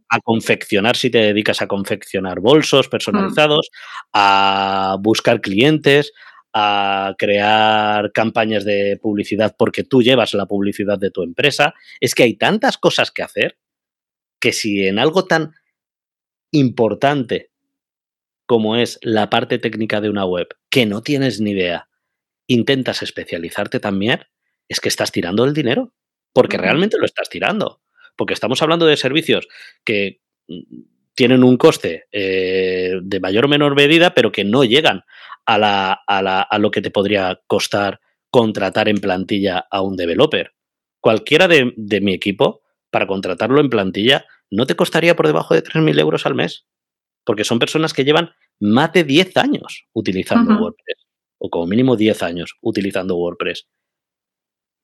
a confeccionar si te dedicas a confeccionar bolsos personalizados, a buscar clientes, a crear campañas de publicidad porque tú llevas la publicidad de tu empresa. Es que hay tantas cosas que hacer que si en algo tan importante como es la parte técnica de una web, que no tienes ni idea, intentas especializarte también, es que estás tirando el dinero, porque realmente lo estás tirando porque estamos hablando de servicios que mm, tienen un coste eh, de mayor o menor medida, pero que no llegan a, la, a, la, a lo que te podría costar contratar en plantilla a un developer. Cualquiera de, de mi equipo, para contratarlo en plantilla, no te costaría por debajo de 3.000 euros al mes. Porque son personas que llevan más de 10 años utilizando. WordPress. O como mínimo 10 años utilizando WordPress.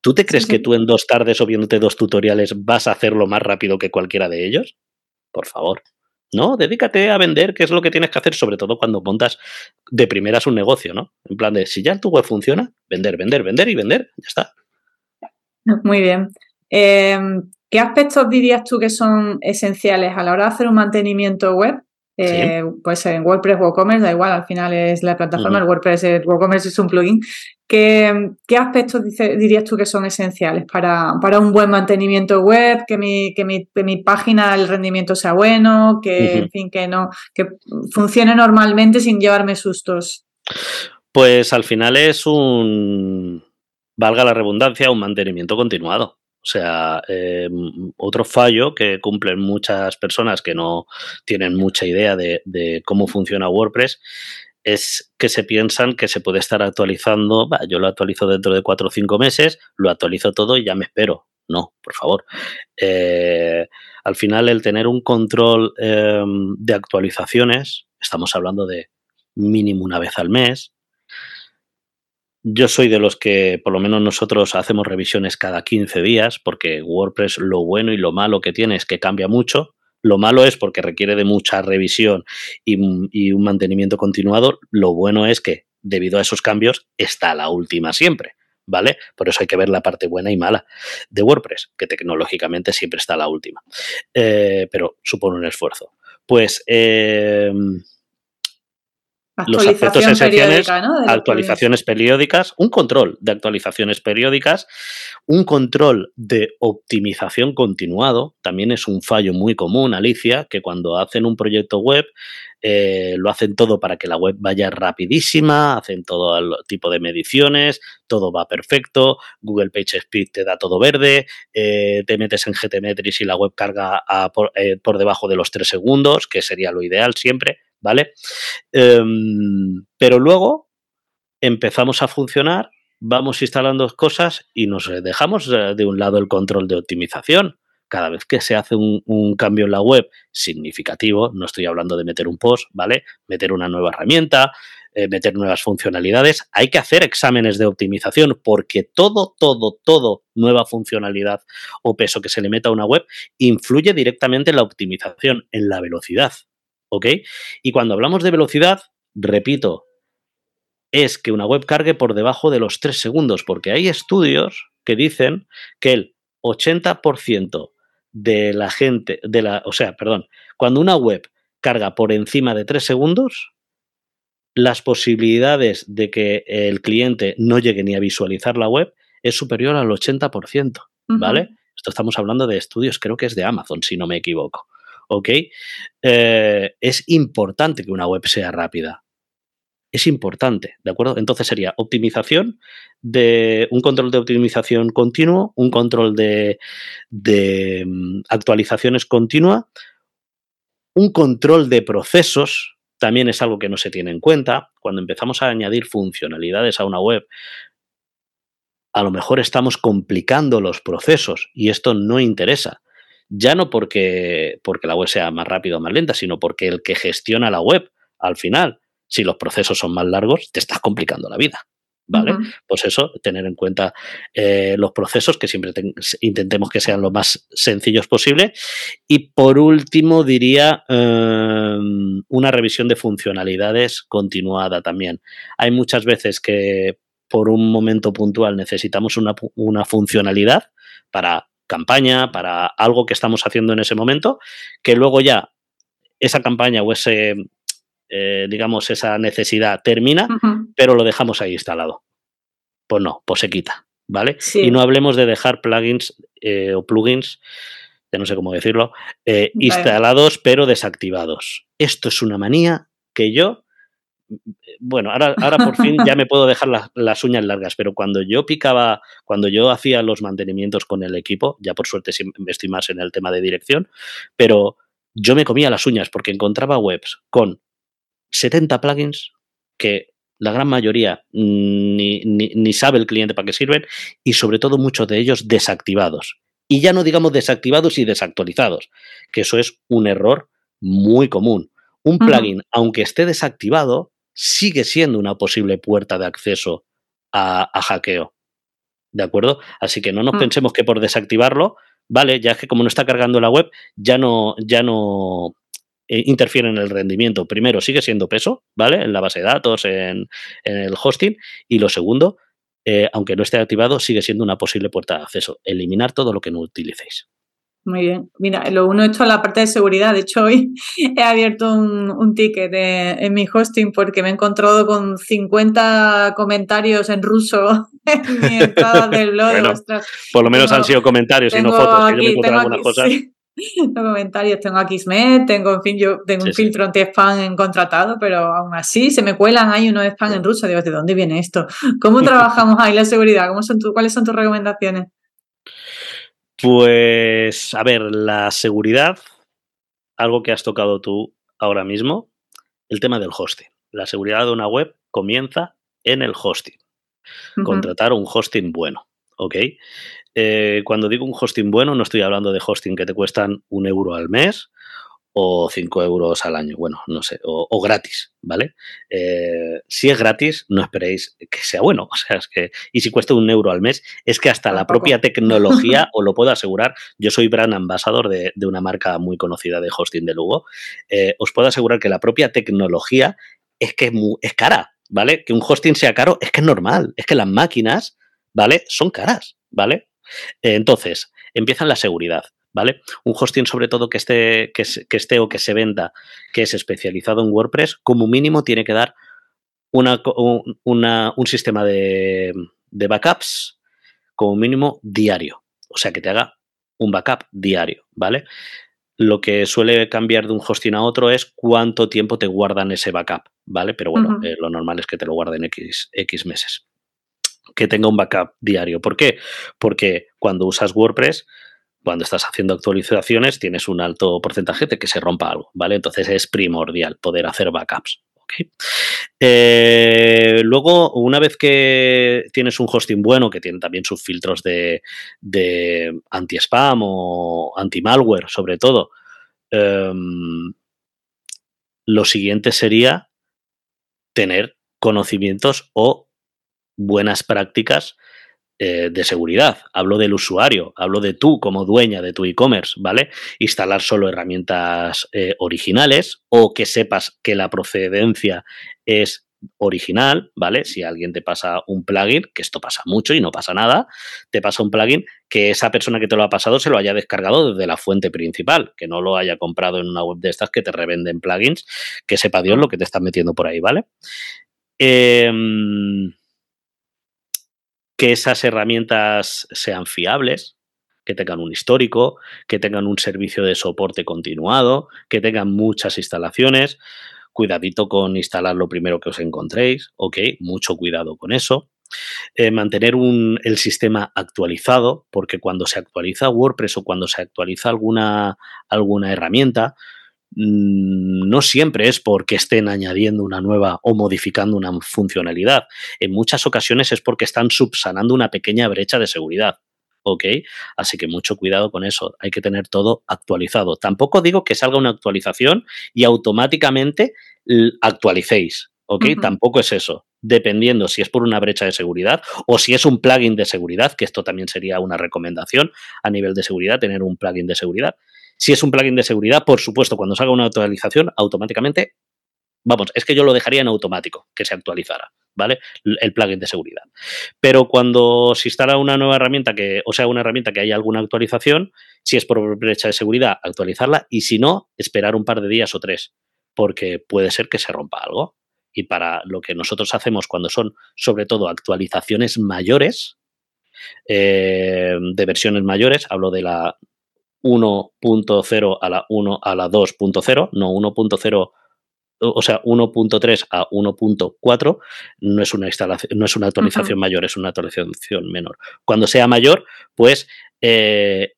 ¿Tú te crees sí, sí. que tú en dos tardes o viéndote dos tutoriales vas a hacerlo más rápido que cualquiera de ellos? Por favor. No, dedícate a vender, que es lo que tienes que hacer, sobre todo cuando montas de primeras un negocio, ¿no? En plan de, si ya tu web funciona, vender, vender, vender y vender, ya está. Muy bien. Eh, ¿Qué aspectos dirías tú que son esenciales a la hora de hacer un mantenimiento web? Eh, sí. Pues en WordPress, WooCommerce, da igual, al final es la plataforma, uh -huh. el WordPress, el WooCommerce es un plugin. ¿Qué, qué aspectos dice, dirías tú que son esenciales para, para, un buen mantenimiento web? Que mi, que, mi, que mi página, el rendimiento sea bueno, que, uh -huh. en fin, que no, que funcione normalmente sin llevarme sustos. Pues al final es un, valga la redundancia, un mantenimiento continuado. O sea, eh, otro fallo que cumplen muchas personas que no tienen mucha idea de, cómo funciona WordPress es que se piensan que se puede estar actualizando, yo lo actualizo dentro de cuatro o cinco meses, lo actualizo todo y ya me espero. No, por favor. Eh, al final, el tener un control eh, de actualizaciones, estamos hablando de mínimo una vez al mes, yo soy de los que, por lo menos nosotros, hacemos revisiones cada 15 días, porque WordPress lo bueno y lo malo que tiene es que cambia mucho. Lo malo es porque requiere de mucha revisión y, un mantenimiento continuado. Lo bueno es que, debido a esos cambios, está la última siempre. ¿Vale? Por eso hay que ver la parte buena y mala de WordPress, que tecnológicamente siempre está la última. Eh, pero supone un esfuerzo. Pues eh, los aspectos esenciales, ¿no? actualizaciones periódicas, un control de actualizaciones periódicas, un control de optimización continuado, también es un fallo muy común, Alicia, que cuando hacen un proyecto web eh, lo hacen todo para que la web vaya rapidísima, hacen todo el tipo de mediciones, todo va perfecto, Google PageSpeed te da todo verde, eh, te metes en GTmetrix y la web carga a, por, eh, por debajo de los 3 segundos, que sería lo ideal siempre, ¿vale? Um, pero luego empezamos a funcionar, vamos instalando cosas y nos dejamos de un lado el control de optimización. Cada vez que se hace un, un, cambio en la web significativo, no estoy hablando de meter un post, ¿vale? Meter una nueva herramienta, eh, meter nuevas funcionalidades, hay que hacer exámenes de optimización porque todo, todo, todo nueva funcionalidad o peso que se le meta a una web influye directamente en la optimización, en la velocidad. ¿Ok? Y cuando hablamos de velocidad, repito, es que una web cargue por debajo de los 3 segundos, porque hay estudios que dicen que el 80% de la gente, de la, o sea, perdón, cuando una web carga por encima de 3 segundos, las posibilidades de que el cliente no llegue ni a visualizar la web es superior al 80%, ¿vale? Uh -huh. Esto estamos hablando de estudios, creo que es de Amazon, si no me equivoco. ¿Ok? Eh, es importante que una web sea rápida. Es importante, ¿de acuerdo? Entonces sería optimización de un control de optimización continuo, un control de, de um, actualizaciones continua, un control de procesos, también es algo que no se tiene en cuenta. Cuando empezamos a añadir funcionalidades a una web, a lo mejor estamos complicando los procesos y esto no interesa ya no porque, porque la web sea más rápida o más lenta, sino porque el que gestiona la web, al final, si los procesos son más largos, te estás complicando la vida. ¿Vale? Uh -huh. Pues eso, tener en cuenta eh, los procesos, que siempre intentemos que sean lo más sencillos posible. Y por último, diría eh, una revisión de funcionalidades continuada también. Hay muchas veces que por un momento puntual necesitamos una, una funcionalidad para campaña, para algo que estamos haciendo en ese momento, que luego ya esa campaña o ese, eh, digamos, esa necesidad termina, uh -huh. pero lo dejamos ahí instalado. Pues no, pues se quita, ¿vale? Sí. Y no hablemos de dejar plugins eh, o plugins, ya no sé cómo decirlo, eh, instalados pero desactivados. Esto es una manía que yo bueno, ahora, ahora por fin ya me puedo dejar la, las uñas largas, pero cuando yo picaba, cuando yo hacía los mantenimientos con el equipo, ya por suerte estoy más en el tema de dirección, pero yo me comía las uñas porque encontraba webs con 70 plugins que la gran mayoría ni, ni, sabe el cliente para qué sirven y sobre todo muchos de ellos desactivados. Y ya no digamos desactivados y desactualizados, que eso es un error muy común. Un plugin, aunque esté desactivado, sigue siendo una posible puerta de acceso a, hackeo. ¿De acuerdo? Así que no nos mm. pensemos que por desactivarlo, vale, ya que como no está cargando la web, ya no, ya no eh, interfiere en el rendimiento. Primero, sigue siendo peso, ¿vale? En la base de datos, en, el hosting. Y lo segundo, eh, aunque no esté activado, sigue siendo una posible puerta de acceso. Eliminar todo lo que no utilicéis. Muy bien. Mira, lo uno hecho a la parte de seguridad. De hecho, hoy he abierto un, ticket en mi hosting porque me he encontrado con 50 comentarios en ruso en mi entrada del blog. por lo menos han sido comentarios y no fotos. que yo me algunas cosas. tengo comentarios, tengo Xmed, tengo, en fin, yo tengo un filtro anti-spam contratado, pero aún así se me cuelan ahí unos spam en ruso. Digo, ¿de dónde viene esto? ¿Cómo trabajamos ahí la seguridad? ¿Cómo son ¿Cuáles son tus recomendaciones? Pues, a ver, la seguridad, algo que has tocado tú ahora mismo, el tema del hosting. La seguridad de una web comienza en el hosting. Contratar un hosting bueno, ¿ok? Eh, cuando digo un hosting bueno, no estoy hablando de hosting que te cuestan un euro al mes o 5 euros al año, bueno, no sé, o, gratis, ¿vale? Eh, si es gratis, no esperéis que sea bueno, o sea, es que, y si cuesta un euro al mes, es que hasta la propia tecnología, os lo puedo asegurar, yo soy brand ambassador de, una marca muy conocida de hosting de Lugo, eh, os puedo asegurar que la propia tecnología es que es, cara, ¿vale? Que un hosting sea caro es que es normal, es que las máquinas, ¿vale? Son caras, ¿vale? entonces, empieza la seguridad. ¿Vale? Un hosting sobre todo que esté, que, esté o que se venda, que es especializado en WordPress, como mínimo tiene que dar una, un sistema de, de backups como mínimo diario. O sea, que te haga un backup diario, ¿vale? Lo que suele cambiar de un hosting a otro es cuánto tiempo te guardan ese backup, ¿vale? Pero bueno, eh, lo normal es que te lo guarden X, X meses. Que tenga un backup diario. ¿Por qué? Porque cuando usas WordPress, cuando estás haciendo actualizaciones tienes un alto porcentaje de que se rompa algo, ¿vale? Entonces es primordial poder hacer backups. Eh, luego, una vez que tienes un hosting bueno, que tiene también sus filtros de, anti-spam o anti-malware, sobre todo, em, lo siguiente sería tener conocimientos o buenas prácticas eh, de seguridad, hablo del usuario, hablo de tú como dueña de tu e-commerce, ¿vale? Instalar solo herramientas eh, originales o que sepas que la procedencia es original, ¿vale? Si alguien te pasa un plugin, que esto pasa mucho y no pasa nada, te pasa un plugin que esa persona que te lo ha pasado se lo haya descargado desde la fuente principal, que no lo haya comprado en una web de estas que te revenden plugins, que sepa Dios lo que te están metiendo por ahí, ¿vale? Eh, que esas herramientas sean fiables, que tengan un histórico, que tengan un servicio de soporte continuado, que tengan muchas instalaciones. Cuidadito con instalar lo primero que os encontréis, ok, mucho cuidado con eso. Eh, mantener el sistema actualizado, porque cuando se actualiza WordPress o cuando se actualiza alguna, alguna herramienta, no siempre es porque estén añadiendo una nueva o modificando una funcionalidad. En muchas ocasiones es porque están subsanando una pequeña brecha de seguridad. ¿Ok? Así que mucho cuidado con eso. Hay que tener todo actualizado. Tampoco digo que salga una actualización y automáticamente actualicéis. ¿Ok? Tampoco es eso. Dependiendo si es por una brecha de seguridad o si es un plugin de seguridad, que esto también sería una recomendación a nivel de seguridad, tener un plugin de seguridad. Si es un plugin de seguridad, por supuesto, cuando salga una actualización, automáticamente, vamos, es que yo lo dejaría en automático, que se actualizara, ¿vale? El plugin de seguridad. Pero cuando se instala una nueva herramienta, que, o sea, una herramienta que haya alguna actualización, si es por brecha de seguridad, actualizarla y si no, esperar un par de días o tres, porque puede ser que se rompa algo. Y para lo que nosotros hacemos cuando son, sobre todo, actualizaciones mayores, eh, de versiones mayores, hablo de la 1.0 a la 1 a la 2.0, no 1.0 o sea, 1.3 a 1.4 no es una instalación, no es una actualización mayor, es una actualización menor. Cuando sea mayor, pues eh,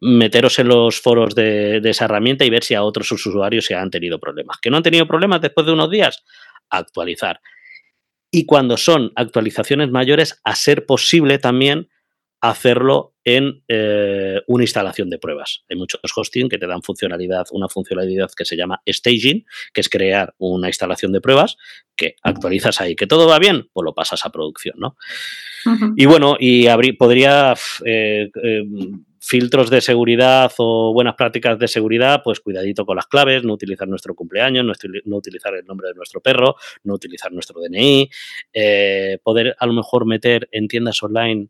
meteros en los foros de, esa herramienta y ver si a otros usuarios se han tenido problemas. Que no han tenido problemas después de unos días, actualizar. Y cuando son actualizaciones mayores, a ser posible también hacerlo en eh, una instalación de pruebas. Hay muchos hosting que te dan funcionalidad, una funcionalidad que se llama staging, que es crear una instalación de pruebas que actualizas ahí. Que todo va bien, pues lo pasas a producción, ¿no? Y bueno, y podría eh, eh, filtros de seguridad o buenas prácticas de seguridad, pues cuidadito con las claves, no utilizar nuestro cumpleaños, no, utilizar el nombre de nuestro perro, no utilizar nuestro DNI, poder a lo mejor meter en tiendas online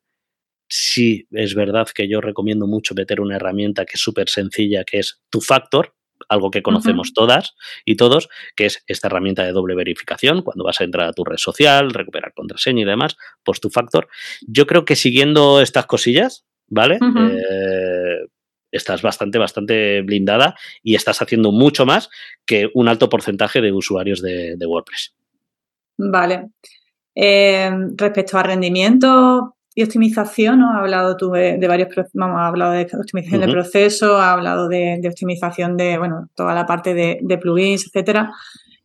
sí es verdad que yo recomiendo mucho meter una herramienta que es súper sencilla, que es tu factor, algo que conocemos todas y todos, que es esta herramienta de doble verificación, cuando vas a entrar a tu red social, recuperar contraseña y demás, pues tu factor. Yo creo que siguiendo estas cosillas, ¿vale? Eh, estás bastante, bastante blindada y estás haciendo mucho más que un alto porcentaje de usuarios de, WordPress. Vale. Eh, respecto a rendimiento, y optimización, ¿no? Ha hablado tú de, varios, vamos, ha hablado de optimización de proceso, ha hablado de, optimización de, bueno, toda la parte de, plugins, etcétera.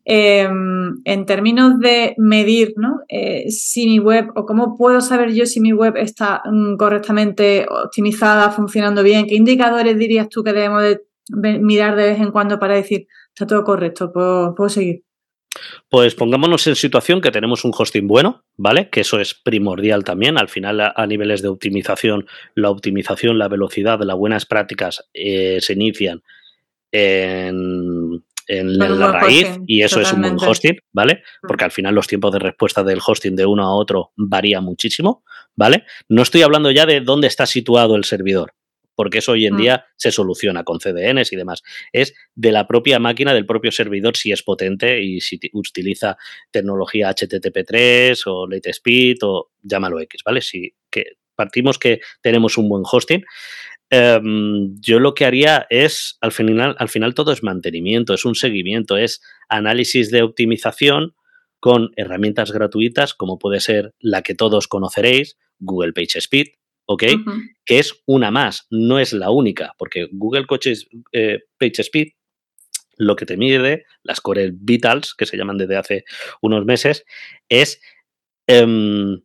Em, en términos de medir, ¿no? Eh, si mi web, o cómo puedo saber yo si mi web está mm, correctamente optimizada, funcionando bien, ¿qué indicadores dirías tú que debemos de mirar de vez en cuando para decir, está todo correcto, puedo seguir? Pues pongámonos en situación que tenemos un hosting bueno, ¿vale? Que eso es primordial también. Al final, a, niveles de optimización, la optimización, la velocidad, las buenas prácticas eh, se inician en, la raíz y eso es un buen hosting, ¿vale? Mm. Porque al final los tiempos de respuesta del hosting de uno a otro varían muchísimo, ¿vale? No estoy hablando ya de dónde está situado el servidor, porque eso hoy en mm. día se soluciona con CDNs y demás. Es de la propia máquina, del propio servidor, si es potente y si utiliza tecnología HTTP3 o Late Speed o llámalo X, ¿vale? Si que partimos que tenemos un buen hosting. Em, yo lo que haría es, al final, al final todo es mantenimiento, es un seguimiento, es análisis de optimización con herramientas gratuitas como puede ser la que todos conoceréis, Google PageSpeed, ¿ok? Que es una más, no es la única, porque Google Coaches, eh, PageSpeed lo que te mide, las Core Vitals, que se llaman desde hace unos meses, es em,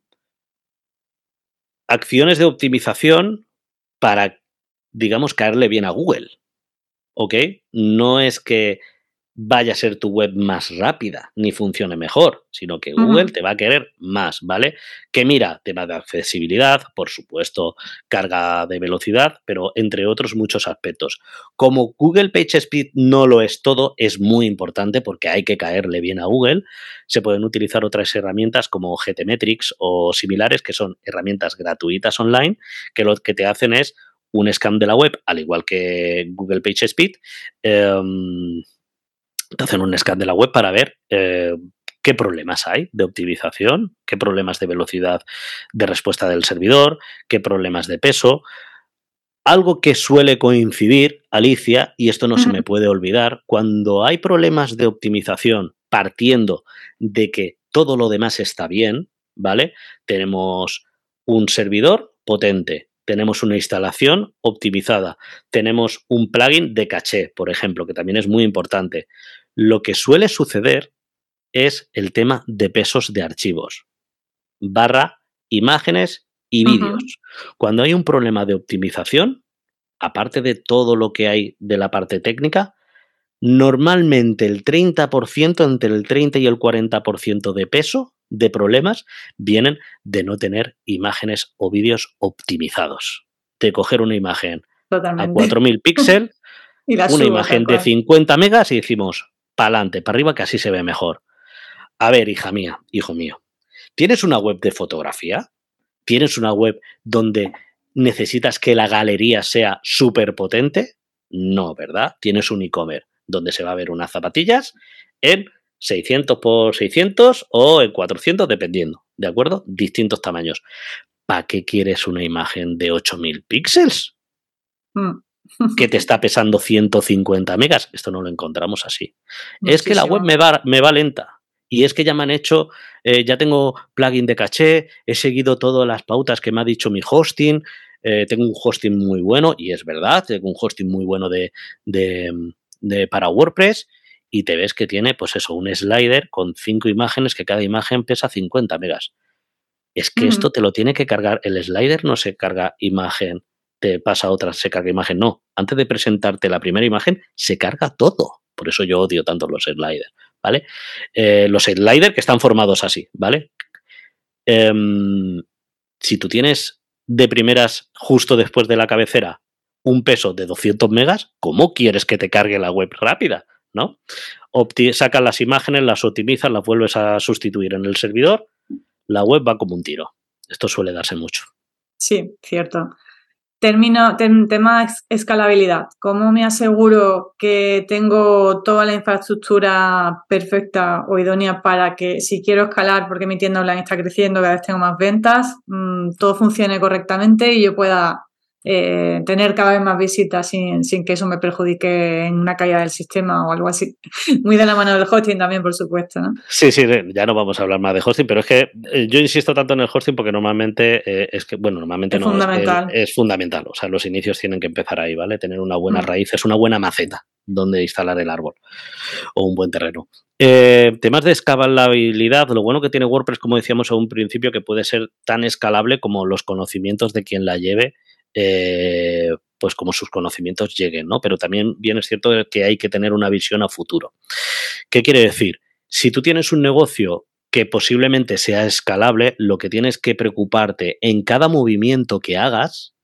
acciones de optimización para, digamos, caerle bien a Google. ¿Ok? No es que vaya a ser tu web más rápida ni funcione mejor, sino que Google te va a querer más, ¿vale? Que mira, tema de accesibilidad, por supuesto, carga de velocidad, pero entre otros muchos aspectos. Como Google PageSpeed no lo es todo, es muy importante porque hay que caerle bien a Google. Se pueden utilizar otras herramientas como GTmetrix o similares, que son herramientas gratuitas online, que lo que te hacen es un scan de la web, al igual que Google PageSpeed. Eh, te hacen un scan de la web para ver eh, qué problemas hay de optimización, qué problemas de velocidad de respuesta del servidor, qué problemas de peso. Algo que suele coincidir, Alicia, y esto no se me puede olvidar, cuando hay problemas de optimización partiendo de que todo lo demás está bien, ¿vale? Tenemos un servidor potente, tenemos una instalación optimizada, tenemos un plugin de caché, por ejemplo, que también es muy importante. Lo que suele suceder es el tema de pesos de archivos, barra imágenes y vídeos. Cuando hay un problema de optimización, aparte de todo lo que hay de la parte técnica, normalmente el 30%, entre el 30 y el 40% de peso de problemas vienen de no tener imágenes o vídeos optimizados. De coger una imagen a 4000 píxeles, una imagen de 50 megas y decimos, para adelante, para arriba, que así se ve mejor. A ver, hija mía, hijo mío, ¿tienes una web de fotografía? ¿Tienes una web donde necesitas que la galería sea súper potente? No, ¿verdad? Tienes un e-commerce donde se va a ver unas zapatillas en 600 por 600 o en 400, dependiendo, ¿de acuerdo? Distintos tamaños. ¿Para qué quieres una imagen de 8000 píxeles? Mm que te está pesando 150 megas. Esto no lo encontramos así. Es que la web me va, me va lenta. Y es que ya me han hecho, eh, ya tengo plugin de caché, he seguido todas las pautas que me ha dicho mi hosting, eh, tengo un hosting muy bueno, y es verdad, tengo un hosting muy bueno de, de, para WordPress, y te ves que tiene, pues eso, un slider con cinco imágenes que cada imagen pesa 50 megas. Es que esto te lo tiene que cargar, el slider no se carga imagen, pasa otra, se carga imagen, no. Antes de presentarte la primera imagen, se carga todo. Por eso yo odio tanto los sliders, ¿vale? Eh, los sliders que están formados así, ¿vale? Em, si tú tienes de primeras, justo después de la cabecera, un peso de 200 megas, ¿cómo quieres que te cargue la web rápida? ¿No? sacas las imágenes, las optimizas, las vuelves a sustituir en el servidor, la web va como un tiro. Esto suele darse mucho. Sí, cierto. Termino, tema escalabilidad. ¿Cómo me aseguro que tengo toda la infraestructura perfecta o idónea para que si quiero escalar, porque mi tienda online está creciendo, cada vez tengo más ventas, mm, todo funcione correctamente y yo pueda eh, tener cada vez más visitas sin, que eso me perjudique en una caída del sistema o algo así. Muy de la mano del hosting también, por supuesto. ¿no? Sí, sí, ya no vamos a hablar más de hosting, pero es que eh, yo insisto tanto en el hosting porque normalmente eh, es que, bueno, normalmente no fundamental. Es, fundamental. O sea, los inicios tienen que empezar ahí, ¿vale? Tener una buena mm. raíz, es una buena maceta donde instalar el árbol o un buen terreno. temas de escalabilidad, lo bueno que tiene WordPress, como decíamos a un principio, que puede ser tan escalable como los conocimientos de quien la lleve eh, pues como sus conocimientos lleguen, ¿no? Pero también bien es cierto que hay que tener una visión a futuro. ¿Qué quiere decir? Si tú tienes un negocio que posiblemente sea escalable, lo que tienes que preocuparte en cada movimiento que hagas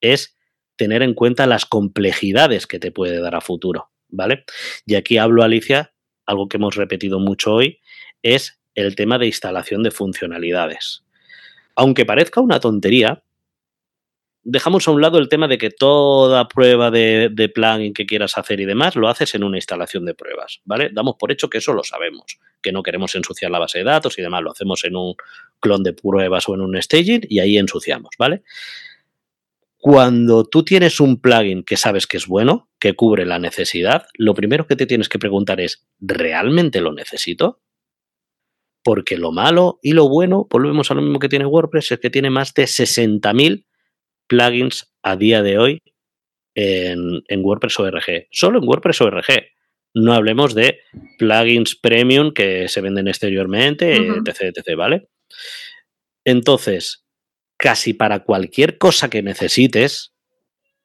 es tener en cuenta las complejidades que te puede dar a futuro, ¿vale? Y aquí hablo, Alicia, algo que hemos repetido mucho hoy, es el tema de instalación de funcionalidades. Aunque parezca una tontería, dejamos a un lado el tema de que toda prueba de, plugin que quieras hacer y demás lo haces en una instalación de pruebas, ¿vale? Damos por hecho que eso lo sabemos, que no queremos ensuciar la base de datos y demás, lo hacemos en un clon de pruebas o en un staging y ahí ensuciamos, ¿vale? Cuando tú tienes un plugin que sabes que es bueno, que cubre la necesidad, lo primero que te tienes que preguntar es, ¿realmente lo necesito? Porque lo malo y lo bueno, volvemos a lo mismo que tiene WordPress, es que tiene más de 60.000 plugins a día de hoy en, WordPress ORG. Solo en WordPress ORG. No hablemos de plugins premium que se venden exteriormente, etc, etc, ¿vale? Entonces, casi para cualquier cosa que necesites,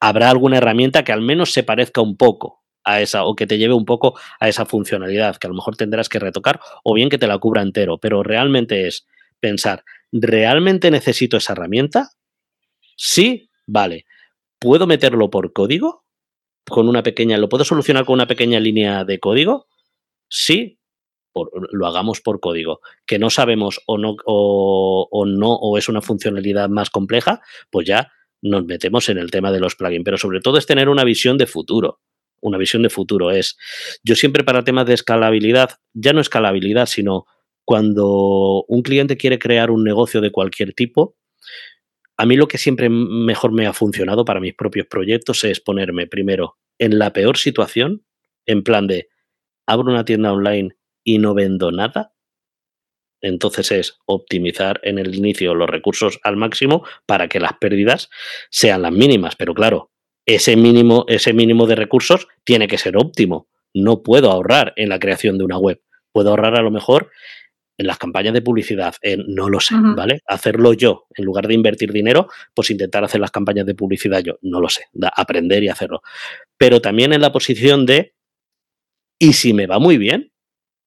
habrá alguna herramienta que al menos se parezca un poco a esa o que te lleve un poco a esa funcionalidad, que a lo mejor tendrás que retocar o bien que te la cubra entero, pero realmente es pensar, ¿realmente necesito esa herramienta? Sí, vale. ¿Puedo meterlo por código? Con una pequeña, ¿lo puedo solucionar con una pequeña línea de código? Sí, lo hagamos por código. Que no sabemos o no, o, no, o es una funcionalidad más compleja, pues ya nos metemos en el tema de los plugins. Pero sobre todo es tener una visión de futuro. Una visión de futuro es, yo siempre para temas de escalabilidad, ya no escalabilidad, sino cuando un cliente quiere crear un negocio de cualquier tipo, a mí lo que siempre mejor me ha funcionado para mis propios proyectos es ponerme primero en la peor situación, en plan de abro una tienda online y no vendo nada. Entonces es optimizar en el inicio los recursos al máximo para que las pérdidas sean las mínimas. Pero claro, ese mínimo, ese mínimo de recursos tiene que ser óptimo. No puedo ahorrar en la creación de una web. Puedo ahorrar a lo mejor en las campañas de publicidad, en, no lo sé, ¿vale? Hacerlo yo, en lugar de invertir dinero, pues intentar hacer las campañas de publicidad yo, no lo sé, aprender y hacerlo. Pero también en la posición de, ¿y si me va muy bien?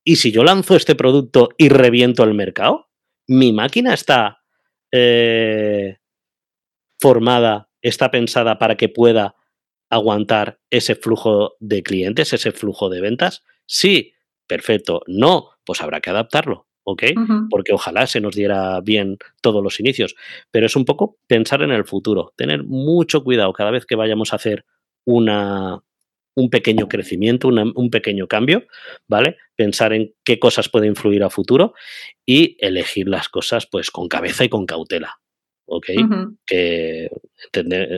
¿Y si yo lanzo este producto y reviento el mercado? ¿Mi máquina está eh, formada, está pensada para que pueda aguantar ese flujo de clientes, ese flujo de ventas? Sí, perfecto. No, pues habrá que adaptarlo. ¿Ok? Porque ojalá se nos diera bien todos los inicios, pero es un poco pensar en el futuro, tener mucho cuidado cada vez que vayamos a hacer una, un pequeño crecimiento, un pequeño cambio, ¿vale? Pensar en qué cosas pueden influir a futuro y elegir las cosas pues con cabeza y con cautela. ¿Ok? Que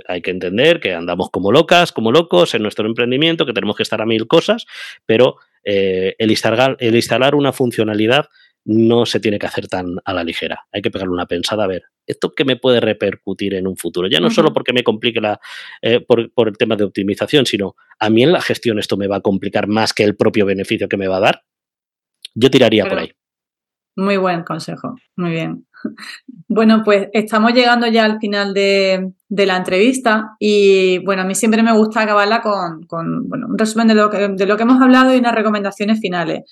hay que entender que andamos como locas, como locos en nuestro emprendimiento, que tenemos que estar a mil cosas, pero eh, el, instalar, el instalar una funcionalidad no se tiene que hacer tan a la ligera. Hay que pegarle una pensada a ver, ¿esto qué me puede repercutir en un futuro? Ya no solo porque me complique la, eh, por, por, el tema de optimización, sino a mí en la gestión esto me va a complicar más que el propio beneficio que me va a dar. Yo tiraría por ahí. Muy buen consejo, muy bien. Bueno, pues estamos llegando ya al final de, la entrevista y bueno, a mí siempre me gusta acabarla con, bueno, un resumen de lo, que, de lo que hemos hablado y unas recomendaciones finales.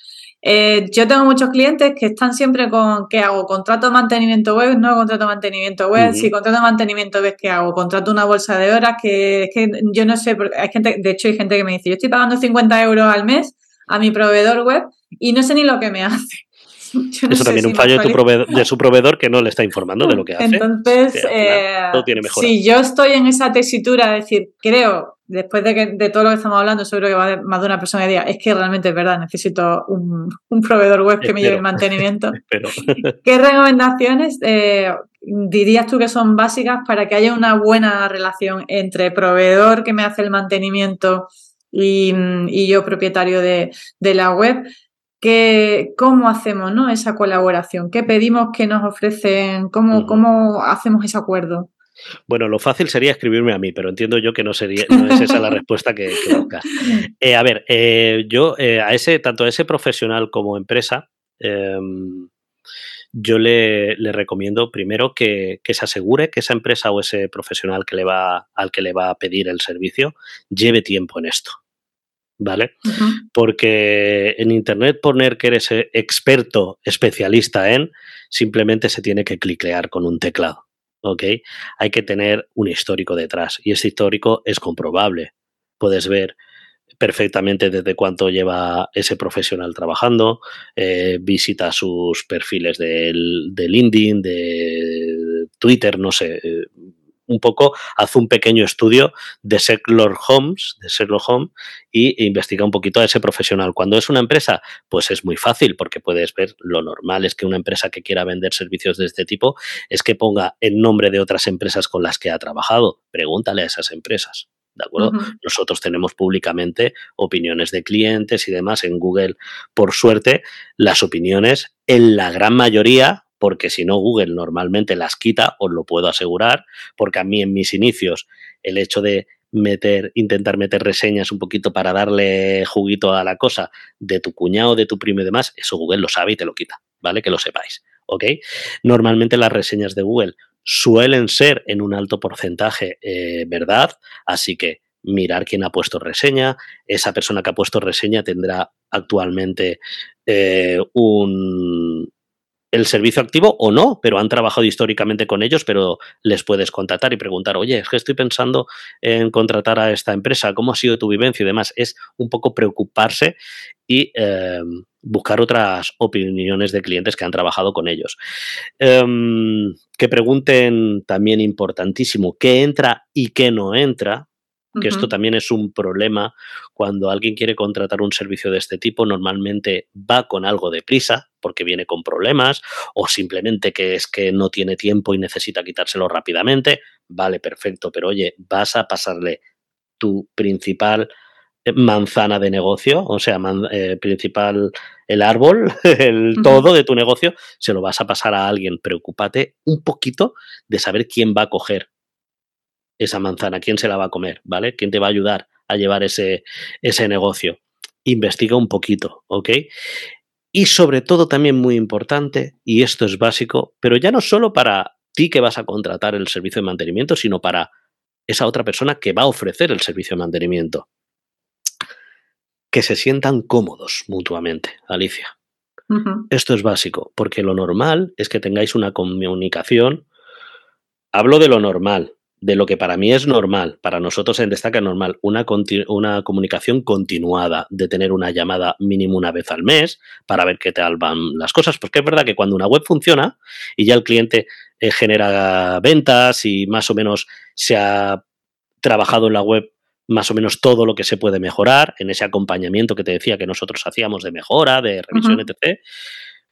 Eh, yo tengo muchos clientes que están siempre con ¿qué hago? ¿Contrato de mantenimiento web? No contrato de mantenimiento web. Si contrato de mantenimiento web, ¿qué hago? ¿Contrato una bolsa de horas? Que es que yo no sé, hay gente, de hecho hay gente que me dice, yo estoy pagando 50 euros al mes a mi proveedor web y no sé ni lo que me hace. Eso también es un fallo de, su proveedor que no le está informando de lo que hace. Entonces, eh, si yo estoy en esa tesitura de decir, creo, después de, que, de todo lo que estamos hablando, seguro que va más de una persona que diga, es que realmente es verdad, necesito un, proveedor web que me lleve el mantenimiento. ¿Qué recomendaciones eh, dirías tú que son básicas para que haya una buena relación entre proveedor que me hace el mantenimiento y, yo propietario de, de la web? ¿Cómo hacemos ¿no? esa colaboración? ¿Qué pedimos que nos ofrecen? ¿Cómo, ¿Cómo hacemos ese acuerdo? Bueno, lo fácil sería escribirme a mí, pero entiendo yo que no sería, no es esa la respuesta que, que eh, a ver, eh, yo eh, a ese, tanto a ese profesional como empresa, em, yo le, recomiendo primero que, que, se asegure que esa empresa o ese profesional que le va, al que le va a pedir el servicio lleve tiempo en esto. ¿Vale? Porque en Internet poner que eres eh, experto, especialista en, simplemente se tiene que cliclear con un teclado, ¿ok? Hay que tener un histórico detrás y ese histórico es comprobable. Puedes ver perfectamente desde cuánto lleva ese profesional trabajando, eh, visita sus perfiles de, de LinkedIn, de Twitter, no sé, eh, un poco, haz un pequeño estudio de Sherlock Holmes, de Sherlock Holmes y investiga un poquito a ese profesional. Cuando es una empresa, pues es muy fácil porque puedes ver lo normal es que una empresa que quiera vender servicios de este tipo es que ponga el nombre de otras empresas con las que ha trabajado. Pregúntale a esas empresas. ¿De acuerdo? Nosotros tenemos públicamente opiniones de clientes y demás en Google. Por suerte, las opiniones, en la gran mayoría, porque si no Google normalmente las quita, os lo puedo asegurar, porque a mí en mis inicios el hecho de meter, intentar meter reseñas un poquito para darle juguito a la cosa de tu cuñado, de tu primo y demás, eso Google lo sabe y te lo quita, ¿vale? Que lo sepáis, ¿ok? Normalmente las reseñas de Google suelen ser en un alto porcentaje eh, verdad, así que mirar quién ha puesto reseña, esa persona que ha puesto reseña tendrá actualmente eh, un, el servicio activo o no, pero han trabajado históricamente con ellos, pero les puedes contratar y preguntar, oye, es que estoy pensando en contratar a esta empresa, ¿cómo ha sido tu vivencia y demás? Es un poco preocuparse y em, buscar otras opiniones de clientes que han trabajado con ellos. Em, que pregunten también importantísimo qué entra y qué no entra, que esto también es un problema cuando alguien quiere contratar un servicio de este tipo, normalmente va con algo de prisa porque viene con problemas o simplemente que es que no tiene tiempo y necesita quitárselo rápidamente, vale, perfecto, pero oye, vas a pasarle tu principal eh, manzana de negocio, o sea, eh, principal el árbol, el todo de tu negocio, se lo vas a pasar a alguien. Preocúpate un poquito de saber quién va a coger esa manzana, quién se la va a comer, ¿vale? ¿Quién te va a ayudar a llevar ese, ese negocio? Investiga un poquito, ¿ok? Y sobre todo también muy importante, y esto es básico, pero ya no solo para ti que vas a contratar el servicio de mantenimiento, sino para esa otra persona que va a ofrecer el servicio de mantenimiento. Que se sientan cómodos mutuamente, Alicia. Esto es básico, porque lo normal es que tengáis una comunicación. Hablo de lo normal, de lo que para mí es normal, para nosotros en Destaca normal, una, una comunicación continuada, de tener una llamada mínimo una vez al mes para ver qué tal van las cosas, porque es verdad que cuando una web funciona y ya el cliente eh, genera ventas y más o menos se ha trabajado en la web más o menos todo lo que se puede mejorar, en ese acompañamiento que te decía que nosotros hacíamos de mejora, de revisión, etc.,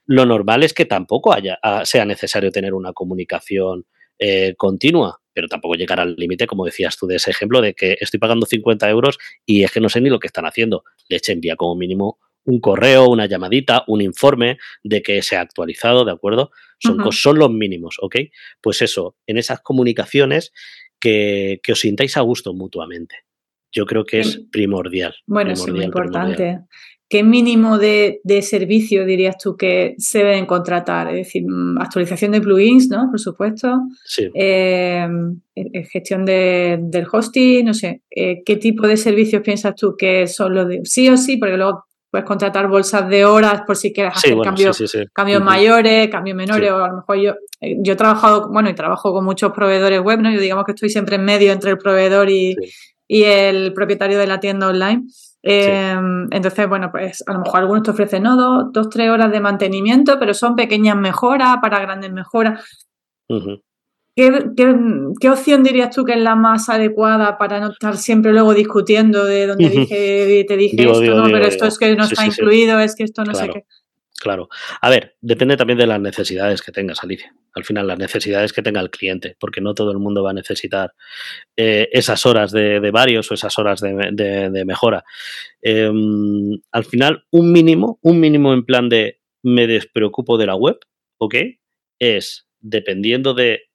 lo normal es que tampoco haya, ah, sea necesario tener una comunicación eh, continua pero tampoco llegar al límite, como decías tú, de ese ejemplo de que estoy pagando 50 euros y es que no sé ni lo que están haciendo. Leche envía como mínimo un correo, una llamadita, un informe de que se ha actualizado, ¿de acuerdo? Son, son los mínimos, ¿ok? Pues eso, en esas comunicaciones que, os sintáis a gusto mutuamente. Yo creo que es primordial. Bueno, es muy importante. ¿Qué mínimo de, servicio dirías tú que se deben contratar? Es decir, mm, actualización de plugins, ¿no? Por supuesto. Sí. Em, eh, eh, gestión del hosting, no sé. Eh, ¿Qué tipo de servicios piensas tú que son los de sí o sí? Porque luego puedes contratar bolsas de horas por si quieres hacer cambios, cambios mayores, cambios menores, o a lo mejor yo, yo he trabajado, bueno, y trabajo con muchos proveedores web, ¿no? Yo digamos que estoy siempre en medio entre el proveedor y, y el propietario de la tienda online. Em, entonces, bueno, pues a lo mejor algunos te ofrecen ¿no? dos, dos, tres horas de mantenimiento, pero son pequeñas mejoras para grandes mejoras. ¿Qué, opción dirías tú que es la más adecuada para no estar siempre luego discutiendo de donde dije, te dije esto, no, pero esto es que no está incluido, es que esto no sé qué? Claro. A ver, depende también de las necesidades que tengas, Alicia. Al final, las necesidades que tenga el cliente, porque no todo el mundo va a necesitar eh, esas horas de, varios o esas horas de, mejora. Em, al final, un mínimo, un mínimo en plan de me despreocupo de la web, ¿ok? Es dependiendo de,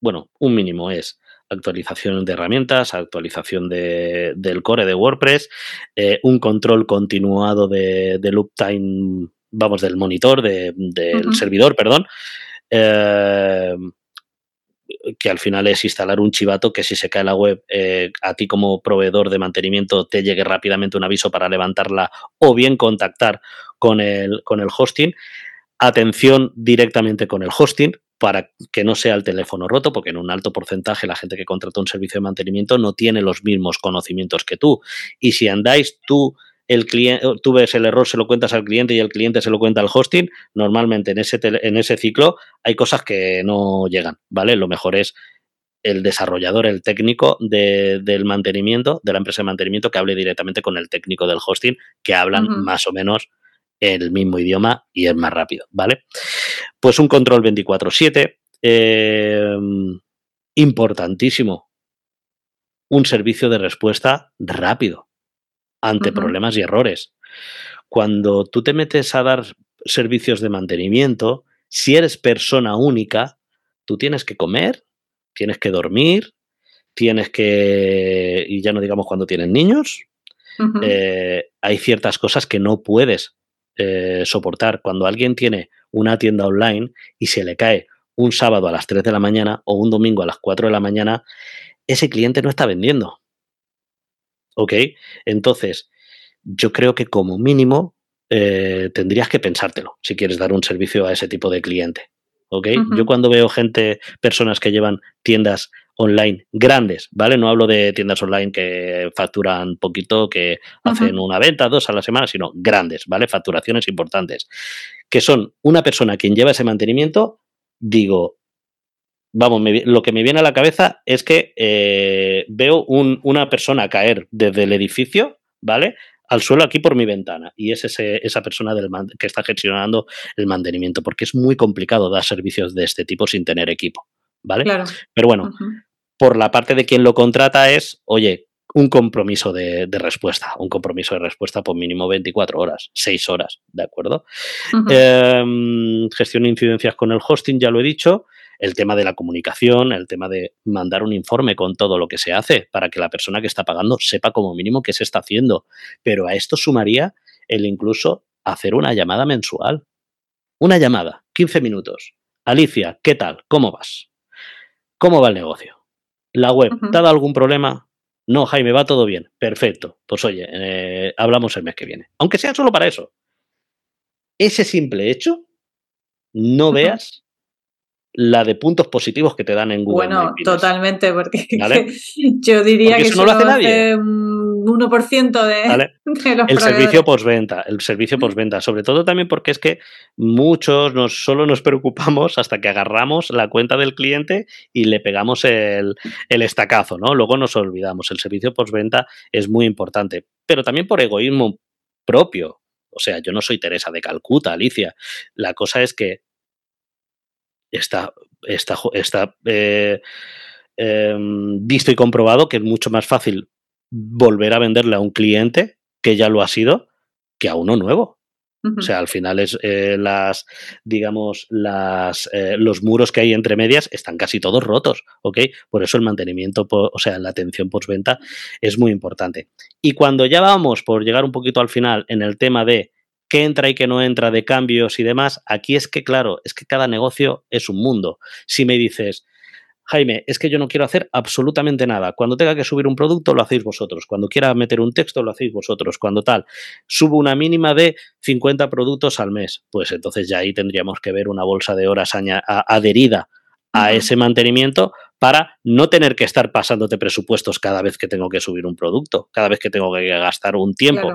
bueno, un mínimo es actualización de herramientas, actualización del core de WordPress, eh, un control continuado de, de uptime vamos, del monitor, del servidor, perdón, eh, que al final es instalar un chivato que si se cae la web, eh, a ti como proveedor de mantenimiento te llegue rápidamente un aviso para levantarla o bien contactar con el, con el hosting. Atención directamente con el hosting para que no sea el teléfono roto, porque en un alto porcentaje la gente que contrata un servicio de mantenimiento no tiene los mismos conocimientos que tú. Y si andáis tú el cliente, tú ves el error, se lo cuentas al cliente y el cliente se lo cuenta al hosting, normalmente en ese, en ese ciclo hay cosas que no llegan, ¿vale? Lo mejor es el desarrollador, el técnico del mantenimiento, de la empresa de mantenimiento, que hable directamente con el técnico del hosting, que hablan más o menos el mismo idioma y es más rápido, ¿vale? Pues un control 24/7, em, importantísimo, un servicio de respuesta rápido ante problemas y errores. Cuando tú te metes a dar servicios de mantenimiento, si eres persona única, tú tienes que comer, tienes que dormir, tienes que, y ya no digamos cuando tienen niños, eh, hay ciertas cosas que no puedes eh, soportar. Cuando alguien tiene una tienda online y se le cae un sábado a las 3 de la mañana o un domingo a las 4 de la mañana, ese cliente no está vendiendo. ¿Ok? Entonces, yo creo que como mínimo eh, tendrías que pensártelo si quieres dar un servicio a ese tipo de cliente. ¿Ok? Yo cuando veo gente, personas que llevan tiendas online grandes, ¿vale? No hablo de tiendas online que facturan poquito, que hacen una venta, dos a la semana, sino grandes, ¿vale? Facturaciones importantes. Que son una persona quien lleva ese mantenimiento, digo, vamos, lo que me viene a la cabeza es que eh, veo una persona caer desde el edificio, ¿vale? Al suelo aquí por mi ventana. Y es esa persona del que está gestionando el mantenimiento, porque es muy complicado dar servicios de este tipo sin tener equipo, ¿vale? Claro. Pero bueno, por la parte de quien lo contrata es, oye, un compromiso de, respuesta, un compromiso de respuesta por mínimo 24 horas, 6 horas, ¿de acuerdo? Em, gestión de incidencias con el hosting, ya lo he dicho el tema de la comunicación, el tema de mandar un informe con todo lo que se hace para que la persona que está pagando sepa como mínimo qué se está haciendo. Pero a esto sumaría el incluso hacer una llamada mensual. Una llamada, 15 minutos. Alicia, ¿qué tal? ¿Cómo vas? ¿Cómo va el negocio? ¿La web te ha dado algún problema? No, Jaime, va todo bien. Perfecto. Pues oye, eh, hablamos el mes que viene. Aunque sea solo para eso. Ese simple hecho, no veas la de puntos positivos que te dan en Google. Bueno, totalmente, porque yo diría que eso no lo hace nadie. Un 1% de, El servicio postventa, el servicio postventa, sobre todo también porque es que muchos nos, solo nos preocupamos hasta que agarramos la cuenta del cliente y le pegamos el, el estacazo, ¿no? Luego nos olvidamos. El servicio postventa es muy importante, pero también por egoísmo propio. O sea, yo no soy Teresa de Calcuta, Alicia. La cosa es que está, está, está eh, em, visto y comprobado que es mucho más fácil volver a venderle a un cliente que ya lo ha sido que a uno nuevo. O sea, al final es eh, las, digamos, las, eh, los muros que hay entre medias están casi todos rotos, ¿ok? Por eso el mantenimiento, o sea, la atención postventa es muy importante. Y cuando ya vamos por llegar un poquito al final en el tema de qué entra y qué no entra de cambios y demás, aquí es que, claro, es que cada negocio es un mundo. Si me dices, Jaime, es que yo no quiero hacer absolutamente nada. Cuando tenga que subir un producto, lo hacéis vosotros. Cuando quiera meter un texto, lo hacéis vosotros. Cuando tal, subo una mínima de 50 productos al mes. Pues entonces ya ahí tendríamos que ver una bolsa de horas adherida a ese mantenimiento para no tener que estar pasándote presupuestos cada vez que tengo que subir un producto, cada vez que tengo que gastar un tiempo.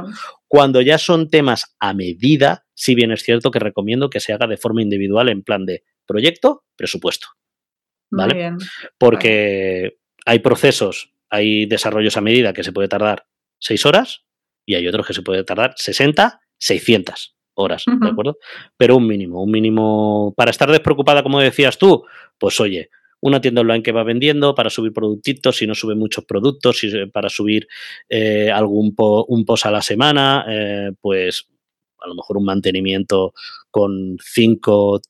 Cuando ya son temas a medida, si bien es cierto que recomiendo que se haga de forma individual en plan de proyecto, presupuesto. ¿vale? Porque hay procesos, hay desarrollos a medida que se puede tardar 6 horas y hay otros que se puede tardar 60, 600 horas, ¿de acuerdo? Pero un mínimo, un mínimo para estar despreocupada, como decías tú, pues oye, una tienda online que va vendiendo para subir productitos, si no sube muchos productos, si, para subir eh, algún un post a la semana, eh, pues a lo mejor un mantenimiento con 5,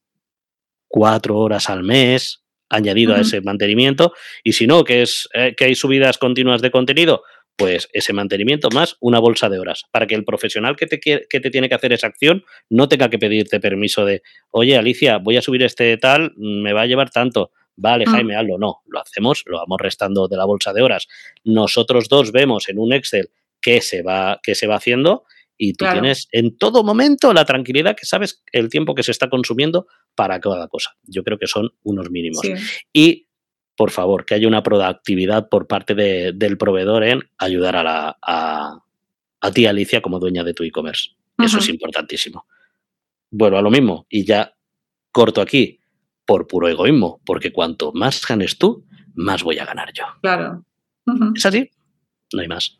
4 horas al mes, añadido a ese mantenimiento. Y si no, que es eh, que hay subidas continuas de contenido, pues ese mantenimiento más una bolsa de horas, para que el profesional que te, que te tiene que hacer esa acción no tenga que pedirte permiso de, oye, Alicia, voy a subir este tal, me va a llevar tanto. Vale, mm. Jaime, hazlo. No, lo hacemos, lo vamos restando de la bolsa de horas. Nosotros dos vemos en un Excel qué se va, qué se va haciendo y tú tienes en todo momento la tranquilidad que sabes el tiempo que se está consumiendo para cada cosa. Yo creo que son unos mínimos. Y, por favor, que haya una proactividad por parte del proveedor en ayudar a, la, a, ti, Alicia, como dueña de tu e-commerce. Eso es importantísimo. Bueno, a lo mismo, y ya corto aquí, por puro egoísmo, porque cuanto más ganes tú, más voy a ganar yo. Claro. ¿Es así? No hay más.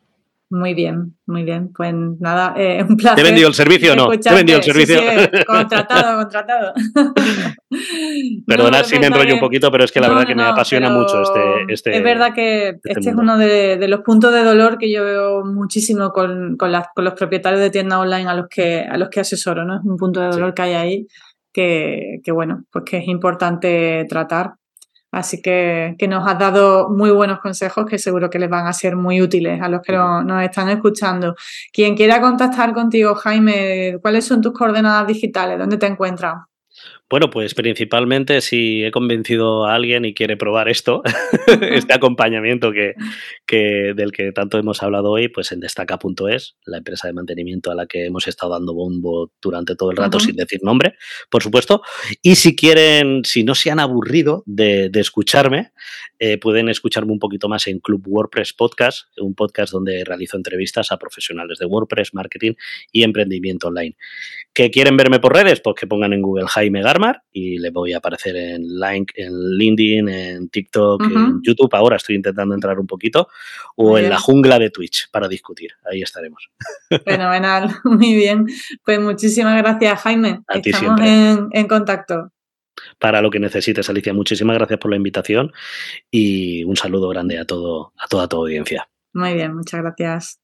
Muy bien, muy bien. Pues nada, eh, un placer. ¿Te he vendido el servicio o no? ¿Te he vendido el servicio? contratado, contratado. Perdona si me enrollo un poquito, pero es que la verdad que me apasiona mucho este, este, Es verdad que este, este es uno de, los puntos de dolor que yo veo muchísimo con, con, los propietarios de tiendas online a los que, a los que asesoro, ¿no? Es un punto de dolor que hay ahí que, que, bueno, pues que es importante tratar Así que, nos has dado muy buenos consejos que seguro que les van a ser muy útiles a los que nos están escuchando. Quien quiera contactar contigo, Jaime, ¿cuáles son tus coordenadas digitales? ¿Dónde te encuentras? Bueno, pues principalmente si he convencido a alguien y quiere probar esto, este acompañamiento que, del que tanto hemos hablado hoy, pues en destaca.es, la empresa de mantenimiento a la que hemos estado dando bombo durante todo el rato sin decir nombre, por supuesto. Y si quieren, si no se han aburrido de, escucharme, eh, pueden escucharme un poquito más en Club WordPress Podcast, un podcast donde realizo entrevistas a profesionales de WordPress, marketing y emprendimiento online. ¿Que quieren verme por redes? Pues que pongan en Google Jaime Y le voy a aparecer en, Link, en LinkedIn, en TikTok, en YouTube. Ahora estoy intentando entrar un poquito. O en la jungla de Twitch para discutir. Ahí estaremos. Fenomenal, muy bien. Pues muchísimas gracias, Jaime. Estamos en, en contacto para lo que necesites, Alicia. Muchísimas gracias por la invitación y un saludo grande a todo, a toda tu audiencia. Muy bien, muchas gracias.